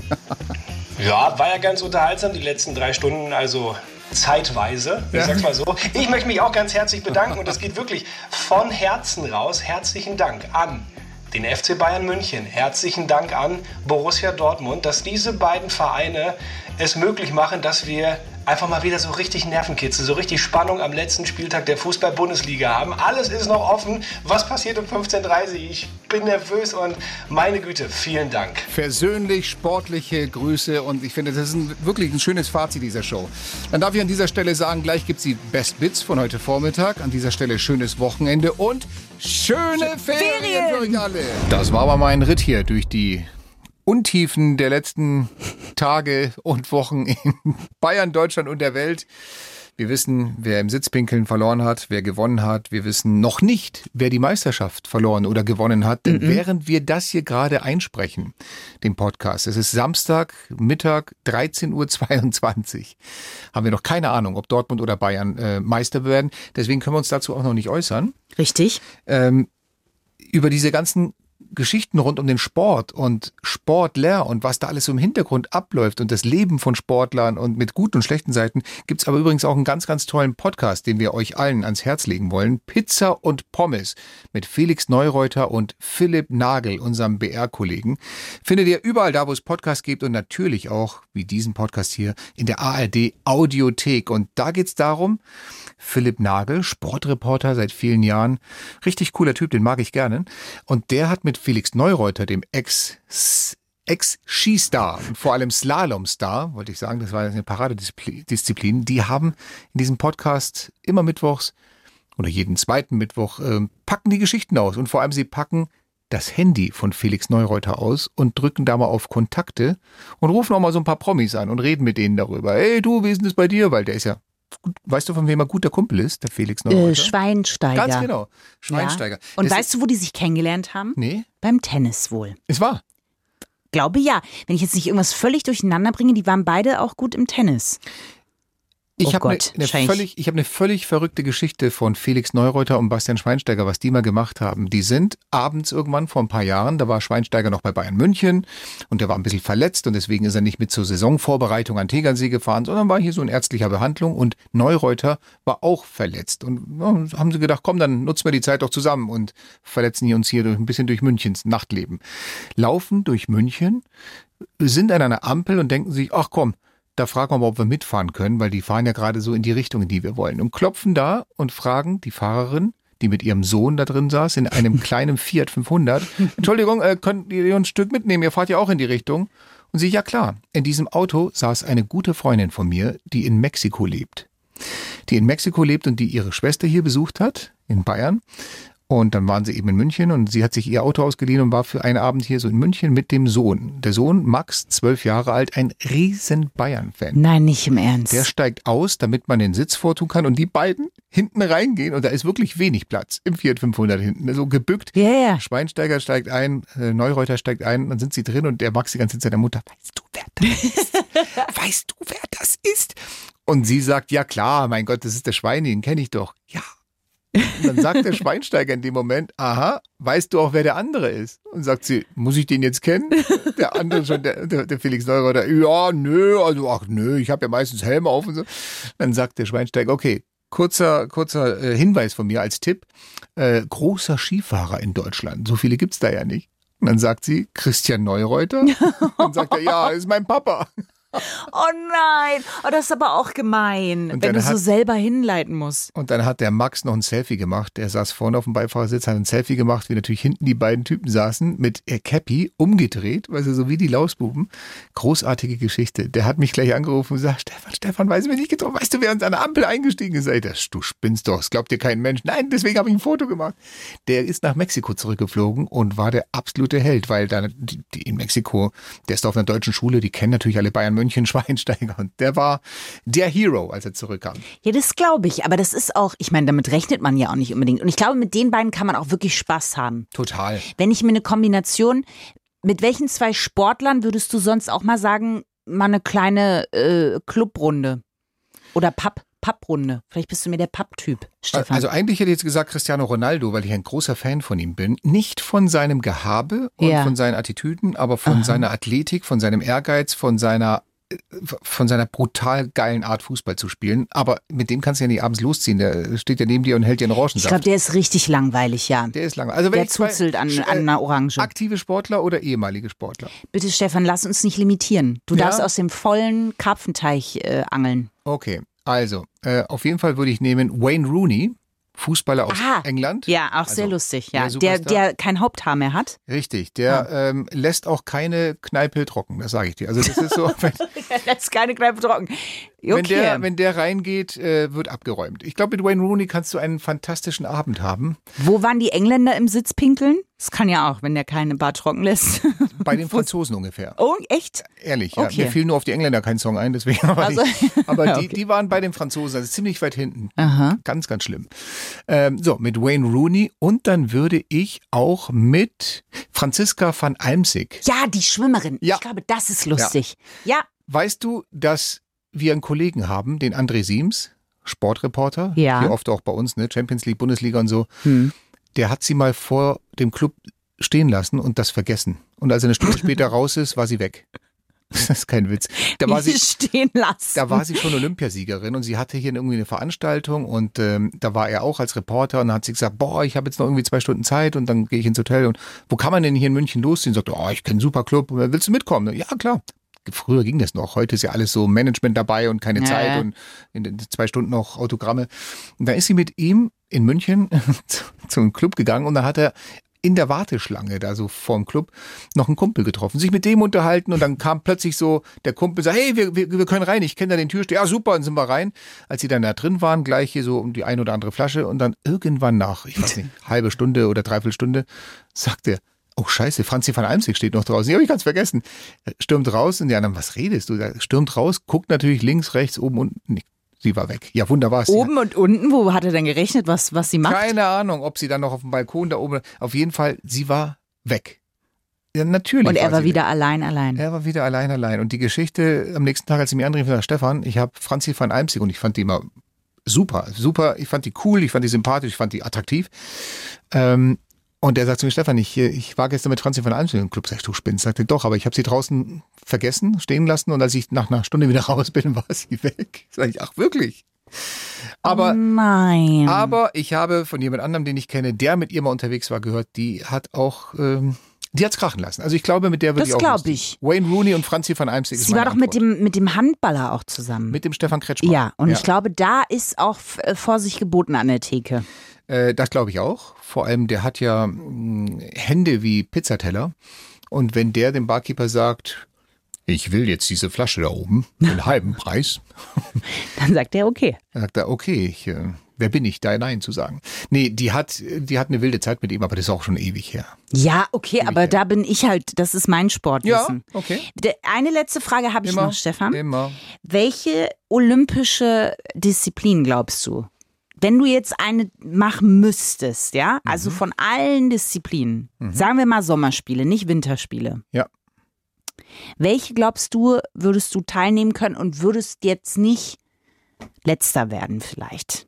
Ja, war ja ganz unterhaltsam die letzten drei Stunden. Also zeitweise, ich Ja. sag's mal so. Ich möchte mich auch ganz herzlich bedanken und das geht wirklich von Herzen raus. Herzlichen Dank an den FC Bayern München. Herzlichen Dank an Borussia Dortmund, dass diese beiden Vereine es möglich machen, dass wir einfach mal wieder so richtig Nervenkitzel, so richtig Spannung am letzten Spieltag der Fußball-Bundesliga haben. Alles ist noch offen. Was passiert um 15.30 Uhr? Ich bin nervös und meine Güte, vielen Dank. Versöhnlich, sportliche Grüße und ich finde, das ist ein, wirklich ein schönes Fazit dieser Show. Dann darf ich an dieser Stelle sagen, gleich gibt's die Best Bits von heute Vormittag. An dieser Stelle schönes Wochenende und schöne Ferien für euch alle. Das war aber mein Ritt hier durch die Untiefen der letzten Tage und Wochen in Bayern, Deutschland und der Welt. Wir wissen, wer im Sitzpinkeln verloren hat, wer gewonnen hat. Wir wissen noch nicht, wer die Meisterschaft verloren oder gewonnen hat. Denn während wir das hier gerade einsprechen, den Podcast, es ist Samstag, Mittag, 13.22 Uhr, haben wir noch keine Ahnung, ob Dortmund oder Bayern äh, Meister werden. Deswegen können wir uns dazu auch noch nicht äußern. Richtig. Ähm, über diese ganzen Geschichten rund um den Sport und Sportler und was da alles im Hintergrund abläuft und das Leben von Sportlern und mit guten und schlechten Seiten gibt's aber übrigens auch einen ganz, ganz tollen Podcast, den wir euch allen ans Herz legen wollen. Pizza und Pommes mit Felix Neureuter und Philipp Nagel, unserem BR-Kollegen. Findet ihr überall da, wo es Podcasts gibt und natürlich auch, wie diesen Podcast hier, in der ARD Audiothek. Und da geht's darum, Philipp Nagel, Sportreporter seit vielen Jahren, richtig cooler Typ, den mag ich gerne. Und der hat mit Felix Neureuter, dem Ex Ex-Skistar und vor allem Slalomstar, wollte ich sagen, das war eine Paradedisziplin, die haben in diesem Podcast immer mittwochs oder jeden zweiten Mittwoch ähm, packen die Geschichten aus und vor allem sie packen das Handy von Felix Neureuter aus und drücken da mal auf Kontakte und rufen auch mal so ein paar Promis an und reden mit denen darüber. Hey du, wie ist denn das bei dir? Weil der ist ja, weißt du, von wem er guter Kumpel ist, der Felix Neureuter? Äh, Schweinsteiger. Ganz genau, Schweinsteiger. Ja. Und Das weißt du, wo die sich kennengelernt haben? Nee. Beim Tennis wohl. Es war. Glaube ja. Wenn ich jetzt nicht irgendwas völlig durcheinander bringe, die waren beide auch gut im Tennis. Ich Oh habe eine ne wahrscheinlich- völlig, ich hab eine völlig verrückte Geschichte von Felix Neureuter und Bastian Schweinsteiger, was die mal gemacht haben. Die sind abends irgendwann vor ein paar Jahren, da war Schweinsteiger noch bei Bayern München und der war ein bisschen verletzt und deswegen ist er nicht mit zur Saisonvorbereitung an Tegernsee gefahren, sondern war hier so in ärztlicher Behandlung und Neureuter war auch verletzt. Und ja, haben sie gedacht, komm, dann nutzen wir die Zeit doch zusammen und verletzen hier uns hier durch, ein bisschen durch Münchens Nachtleben. Laufen durch München, sind an einer Ampel und denken sich, ach komm, da fragen wir mal, ob wir mitfahren können, weil die fahren ja gerade so in die Richtung, in die wir wollen. Und klopfen da und fragen die Fahrerin, die mit ihrem Sohn da drin saß, in einem kleinen Fiat 500, Entschuldigung, äh, könnt ihr ein Stück mitnehmen? Ihr fahrt ja auch in die Richtung. Und sie, ja klar, in diesem Auto saß eine gute Freundin von mir, die in Mexiko lebt. Die in Mexiko lebt und die ihre Schwester hier besucht hat, in Bayern. Und dann waren sie eben in München und sie hat sich ihr Auto ausgeliehen und war für einen Abend hier so in München mit dem Sohn. Der Sohn, Max, zwölf Jahre alt, ein riesen Bayern-Fan. Nein, nicht im Ernst. Der steigt aus, damit man den Sitz vortun kann und die beiden hinten reingehen und da ist wirklich wenig Platz im Fiat 500 hinten, so gebückt. Ja, ja. Schweinsteiger steigt ein, äh, Neureuter steigt ein, dann sind sie drin und der Max die ganze Zeit der Mutter, weißt du, wer das ist? weißt du, wer das ist? Und sie sagt, ja klar, mein Gott, das ist der Schweini, den kenne ich doch. Ja. Und dann sagt der Schweinsteiger in dem Moment, aha, weißt du auch, wer der andere ist? Und sagt sie, muss ich den jetzt kennen? Der andere schon, der, der, Felix Neureuter, ja, nö, also ach nö, ich habe ja meistens Helme auf und so. Dann sagt der Schweinsteiger, okay, kurzer, kurzer äh, Hinweis von mir als Tipp, äh, großer Skifahrer in Deutschland, so viele gibt's da ja nicht. Und dann sagt sie, Christian Neureuter. Dann sagt er, ja, ist mein Papa. Oh nein, oh, das ist aber auch gemein, Und wenn dann du so hat- selber hinleiten musst. Und dann hat der Max noch ein Selfie gemacht. Der saß vorne auf dem Beifahrersitz, hat ein Selfie gemacht, wie natürlich hinten die beiden Typen saßen, mit äh, Cappy umgedreht, weißt du, so wie die Lausbuben. Großartige Geschichte. Der hat mich gleich angerufen und gesagt, Stefan, Stefan, weiß mir nicht getroffen. Weißt du, wer uns an der Ampel eingestiegen ist? Ich, das, du spinnst doch, das glaubt dir kein Mensch. Nein, deswegen habe ich ein Foto gemacht. Der ist nach Mexiko zurückgeflogen und war der absolute Held, weil da die, die in Mexiko, der ist auf einer deutschen Schule, die kennen natürlich alle Bayern München, Schweinsteiger. Und der war der Hero, als er zurückkam. Ja, das glaube ich, aber das ist auch, ich meine, damit rechnet man ja auch nicht unbedingt. Und ich glaube, mit den beiden kann man auch wirklich Spaß haben. Total. Wenn ich mir eine Kombination, mit welchen zwei Sportlern würdest du sonst auch mal sagen, mal eine kleine äh, Clubrunde oder Papp, Papprunde? Vielleicht bist du mir der Papp-Typ, Stefan. Also eigentlich hätte ich jetzt gesagt Cristiano Ronaldo, weil ich ein großer Fan von ihm bin. Nicht von seinem Gehabe und Ja. von seinen Attitüden, aber von seiner Athletik, von seinem Ehrgeiz, von seiner von seiner brutal geilen Art Fußball zu spielen. Aber mit dem kannst du ja nicht abends losziehen. Der steht ja neben dir und hält dir einen Ich Orangensaft. glaube, der ist richtig langweilig, ja. Der ist langweilig. Also der ich zuzelt an, Sch- an einer Orange. Aktive Sportler oder ehemalige Sportler? Bitte, Stefan, lass uns nicht limitieren. Du Ja. darfst aus dem vollen Karpfenteich äh, angeln. Okay, also äh, auf jeden Fall würde ich nehmen Wayne Rooney, Fußballer aus Ah, England. Ja, auch sehr Also, lustig, ja. der Der, der kein Haupthaar mehr hat. Richtig, der ähm, lässt auch keine Kneipe trocken, das sage ich dir. Also das ist so, wenn, Das ist keine Kneipe trocken. Okay. wenn, der, wenn der reingeht, äh, wird abgeräumt. Ich glaube, mit Wayne Rooney kannst du einen fantastischen Abend haben. Wo waren die Engländer im Sitz pinkeln? Das kann ja auch, wenn der keine Bar trocken lässt. Bei den Franzosen ungefähr. Oh, echt? Ehrlich, ja. Okay. Mir fiel nur auf die Engländer kein Song ein, deswegen. Aber, Also- die, aber die, Okay. die waren bei den Franzosen, also ziemlich weit hinten. Aha. Ganz, ganz schlimm. Ähm, so, mit Wayne Rooney und dann würde ich auch mit Franziska van Almsig. Ja, die Schwimmerin. Ja. Ich glaube, das ist lustig. Ja. Weißt du, dass wir einen Kollegen haben, den André Siems, Sportreporter, Ja. hier oft auch bei uns, ne, Champions League, Bundesliga und so, Hm. Der hat sie mal vor dem Club stehen lassen und das vergessen. Und als er eine Stunde später raus ist, war sie weg. Das ist kein Witz. Da war sie, stehen lassen. da war sie schon Olympiasiegerin und sie hatte hier irgendwie eine Veranstaltung und ähm, da war er auch als Reporter und dann hat sie gesagt, boah, ich habe jetzt noch irgendwie zwei Stunden Zeit und dann gehe ich ins Hotel und wo kann man denn hier in München losziehen? Sagt, oh, ich kenne einen super Club, willst du mitkommen? Ja, klar. Früher ging das noch. Heute ist ja alles so Management dabei und keine Ja, Zeit und in den zwei Stunden noch Autogramme. Und da ist sie mit ihm in München zu- zum Club gegangen und dann hat er in der Warteschlange da so vorm Club noch einen Kumpel getroffen, sich mit dem unterhalten und dann kam plötzlich so der Kumpel, sagt, hey, wir, wir, wir können rein, ich kenne da den Türsteher, ja super, dann sind wir rein. Als sie dann da drin waren, gleich hier so um die ein oder andere Flasche und dann irgendwann nach, ich weiß nicht, halbe Stunde oder dreiviertel Stunde, sagte Oh scheiße, Franzi van Almsig steht noch draußen. Die habe ich ganz vergessen. Stürmt raus und die anderen, was redest du? da? Stürmt raus, guckt natürlich links, rechts, oben, unten. Nee, sie war weg. Ja, wunderbar. Oben und unten, wo hat er denn gerechnet, was, was sie macht? keine Ahnung, ob sie dann noch auf dem Balkon da oben. Auf jeden Fall, sie war weg. Ja, natürlich. Und er war sie wieder weg. allein, allein. Er war wieder allein, allein. Und die Geschichte am nächsten Tag, als sie mir anrief, war Stefan, ich habe Franzi van Almsig und ich fand die immer super, super. Ich fand die cool, ich fand die sympathisch, ich fand die attraktiv. Ähm, und der sagt zu mir, Stefan, ich, ich war gestern mit Franzi van Almsig im Club. Sag ich, du spinnst. Sagte, doch, aber ich habe sie draußen vergessen, stehen lassen. Und als ich nach einer Stunde wieder raus bin, war sie weg. Sag ich, ach wirklich? Aber, Nein. aber ich habe von jemand anderem, den ich kenne, der mit ihr mal unterwegs war, gehört, die hat auch, ähm, die hat's krachen lassen. Also ich glaube, mit der würde Das ich auch. glaub lustig. ich. Wayne Rooney und Franzi van ist Sie war doch mit dem, mit dem Handballer auch zusammen. Mit dem Stefan Kretschmer. ja, und ich glaube, da ist auch äh, Vorsicht geboten an der Theke. Äh, das glaube ich auch. Vor allem, der hat ja mh, Hände wie Pizzateller. Und wenn der dem Barkeeper sagt, ich will jetzt diese Flasche da oben, den halben Preis, Dann sagt er, okay. dann sagt er, okay, ich, äh, wer bin ich, da Nein zu sagen? Nee, die hat, die hat eine wilde Zeit mit ihm, aber das ist auch schon ewig her. Ja, okay, aber da bin ich halt, das ist mein Sportwissen. Ja, okay. Eine letzte Frage habe ich noch, Stefan. Immer. Welche olympische Disziplin glaubst du? Wenn du jetzt eine machen müsstest, ja, Mhm. also von allen Disziplinen, sagen wir mal Sommerspiele, nicht Winterspiele. Ja. Welche glaubst du, würdest du teilnehmen können und würdest jetzt nicht letzter werden vielleicht?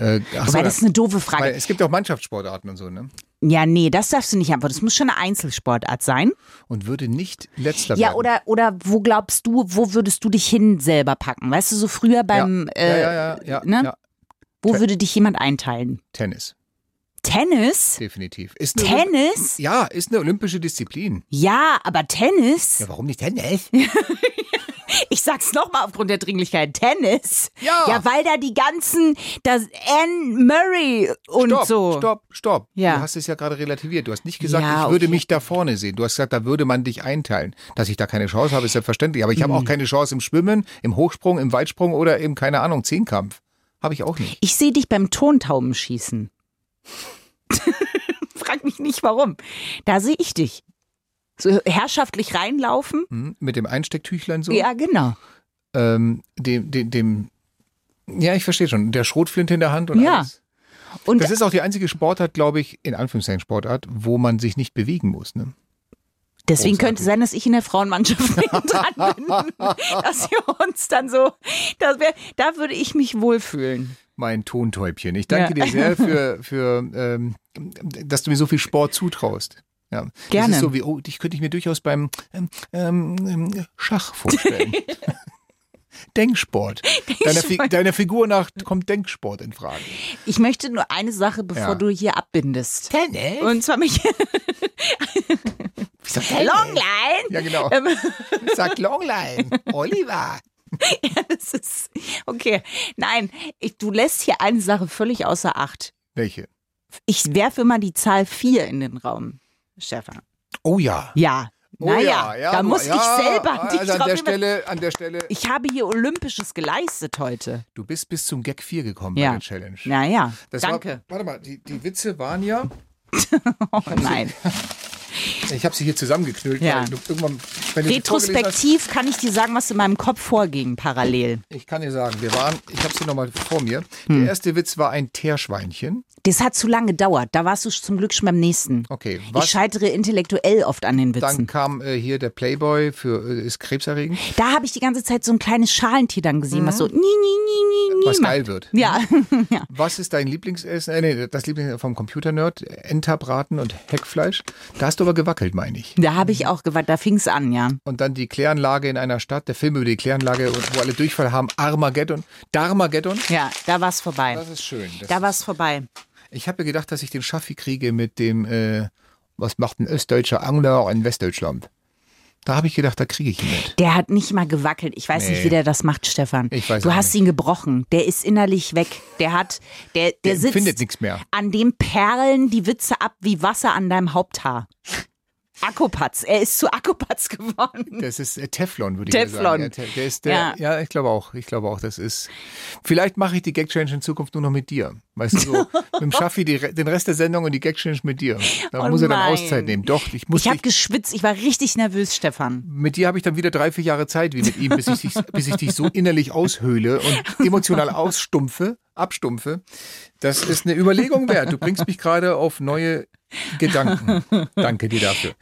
Äh, ach Wobei, so, das ist eine doofe Frage. Weil es gibt auch Mannschaftssportarten und so, ne? Ja, nee, das darfst du nicht antworten. Das muss schon eine Einzelsportart sein. Und würde nicht letzter Ja, werden. oder, oder wo glaubst du, wo würdest du dich hin selber packen? Weißt du, so früher beim, ja, äh, ja, ja, ja, ne? ja. Wo Te- würde dich jemand einteilen? Tennis, Tennis? definitiv. Ist Tennis? Ja, ist eine olympische Disziplin. Ja, aber Tennis? Ja, warum nicht Tennis? Ich sag's nochmal aufgrund der Dringlichkeit. Tennis? Ja. Ja, weil da die ganzen, das Anne Murray und stopp, so. Stopp, stopp. Ja. Du hast es ja gerade relativiert. Du hast nicht gesagt, Ja, ich würde okay. mich da vorne sehen. Du hast gesagt, da würde man dich einteilen. Dass ich da keine Chance habe, ist selbstverständlich. Aber ich Mhm. habe auch keine Chance im Schwimmen, im Hochsprung, im Weitsprung oder im, keine Ahnung, Zehnkampf. Habe ich auch nicht. Ich sehe dich beim Tontaubenschießen. Frag mich nicht warum. Da sehe ich dich. So herrschaftlich reinlaufen. Hm? Mit dem Einstecktüchlein so. Ja, genau. Ähm, dem, dem, dem, ja, ich verstehe schon. Der Schrotflinte in der Hand und Ja. alles. Und Das ist auch die einzige Sportart, glaube ich, in Anführungszeichen Sportart, wo man sich nicht bewegen muss. Ne? Deswegen Großartig. könnte es sein, dass ich in der Frauenmannschaft dran bin. dass wir uns dann so, wär, da würde ich mich wohlfühlen. Mein Tontäubchen. Ich danke Ja. dir sehr für, für ähm, dass du mir so viel Sport zutraust. Ja. Gerne. Das ist so wie, oh, dich könnte ich mir durchaus beim ähm, ähm, Schach vorstellen. Denksport. Deiner, Fi deiner Figur nach kommt Denksport in Frage. Ich möchte nur eine Sache, bevor Ja. du hier abbindest. Tennis? Und zwar mich. Wieso Longline? Ja, genau. Ähm, Sag Longline. Oliver. ja, das ist. Okay. Nein, ich, du lässt hier eine Sache völlig außer Acht. Welche? Ich werfe mal die Zahl 4 in den Raum, Stefan. Oh ja. Ja. Oh naja, ja, ja, da muss ja, ich selber dich also an drauf der. Stelle, an der Stelle. Ich habe hier Olympisches geleistet heute. Du bist bis zum Gag 4 gekommen Ja. bei der Challenge. Naja, Das danke. War, warte mal, die, die Witze waren ja. Oh nein. Ich habe sie hier zusammengeknüllt. Ja. Retrospektiv kann ich dir sagen, was in meinem Kopf vorging, parallel. ich kann dir sagen, wir waren, ich habe sie nochmal vor mir. Hm. Der erste Witz war ein Teerschweinchen. Das hat zu lange gedauert. Da warst du zum Glück schon beim nächsten. Okay, Ich was? scheitere intellektuell oft an den Dann Witzen. kam äh, hier der Playboy für äh, ist krebserregend, Da habe ich die ganze Zeit so ein kleines Schalentier dann gesehen, was so nie, nie, nie, nie, nie Mhm. was macht. geil wird. Ja, ja. Was ist dein Lieblingsessen? Äh, nee, das Lieblingsessen vom Computer-Nerd? Enterbraten und Hackfleisch. Da hast du aber gewackelt, meine ich. Da habe ich auch gewartet, da fing es an, ja. Und dann die Kläranlage in einer Stadt, der Film über die Kläranlage, wo alle Durchfall haben, Armageddon. Darmageddon. Ja, da war es vorbei. Das ist schön. Das Da war es vorbei. Ich habe gedacht, dass ich den Schaffi kriege mit dem, äh, was macht ein östdeutscher Angler in Westdeutschland? Da habe ich gedacht, da kriege ich ihn mit. Der hat nicht mal gewackelt. Ich weiß nicht, Nee. wie der das macht, Stefan. Ich weiß du hast ihn gebrochen. Der ist innerlich weg. Der hat, der, der, Der sitzt findet nichts mehr. an dem perlen die Witze ab wie Wasser an deinem Haupthaar. Akkupatz. Er ist zu Akkupatz geworden. Das ist äh, Teflon, würde ich Teflon. sagen. Ja, Te- der ist der, Ja. ja. ich glaube auch. Ich glaube auch, das ist. Vielleicht mache ich die Gag Challenge in Zukunft nur noch mit dir. Weißt du, so mit dem Schaffi die, den Rest der Sendung und die Gag Challenge mit dir. Da Oh muss er dann nein. Auszeit nehmen. Doch, ich muss Ich habe geschwitzt. Ich war richtig nervös, Stefan. mit dir habe ich dann wieder drei, vier Jahre Zeit wie mit ihm, bis ich, dich, bis ich dich so innerlich aushöhle und emotional ausstumpfe, abstumpfe. Das ist eine Überlegung wert. Du bringst mich gerade auf neue Gedanken. Danke dir dafür.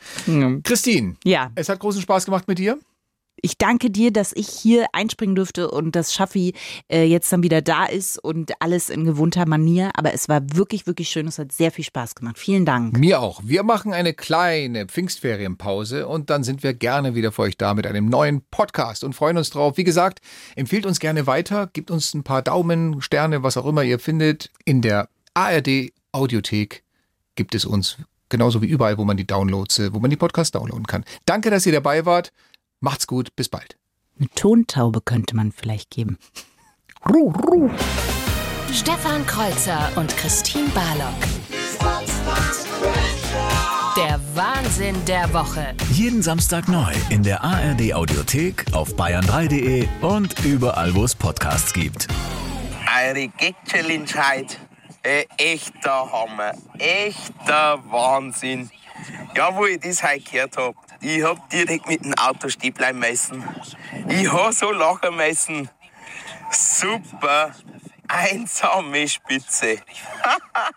Christine, Ja. es hat großen Spaß gemacht mit dir. Ich danke dir, dass ich hier einspringen durfte und dass Schaffi äh, jetzt dann wieder da ist und alles in gewohnter Manier. Aber es war wirklich, wirklich schön. Es hat sehr viel Spaß gemacht. Vielen Dank. Mir auch. Wir machen eine kleine Pfingstferienpause und dann sind wir gerne wieder für euch da mit einem neuen Podcast und freuen uns drauf. Wie gesagt, empfehlt uns gerne weiter, gebt uns ein paar Daumen, Sterne, was auch immer ihr findet. In der ARD Audiothek gibt es uns genauso wie überall, wo man die Downloads, äh, wo man die Podcasts downloaden kann. Danke, dass ihr dabei wart. Macht's gut, bis bald. Eine Tontaube könnte man vielleicht geben. Stefan Kreuzer und Christine Barlock. Der Wahnsinn der Woche. Jeden Samstag neu in der ARD Audiothek, auf bayern3.de und überall, wo es Podcasts gibt. Eure Gag-Challenge heute. Äh, echter Hammer. Echter Wahnsinn. Ja, wo ich das heute gehört hab, ich hab direkt mit dem Auto stehen bleiben müssen. Ich hab so lachen müssen. Super. Einsame Spitze.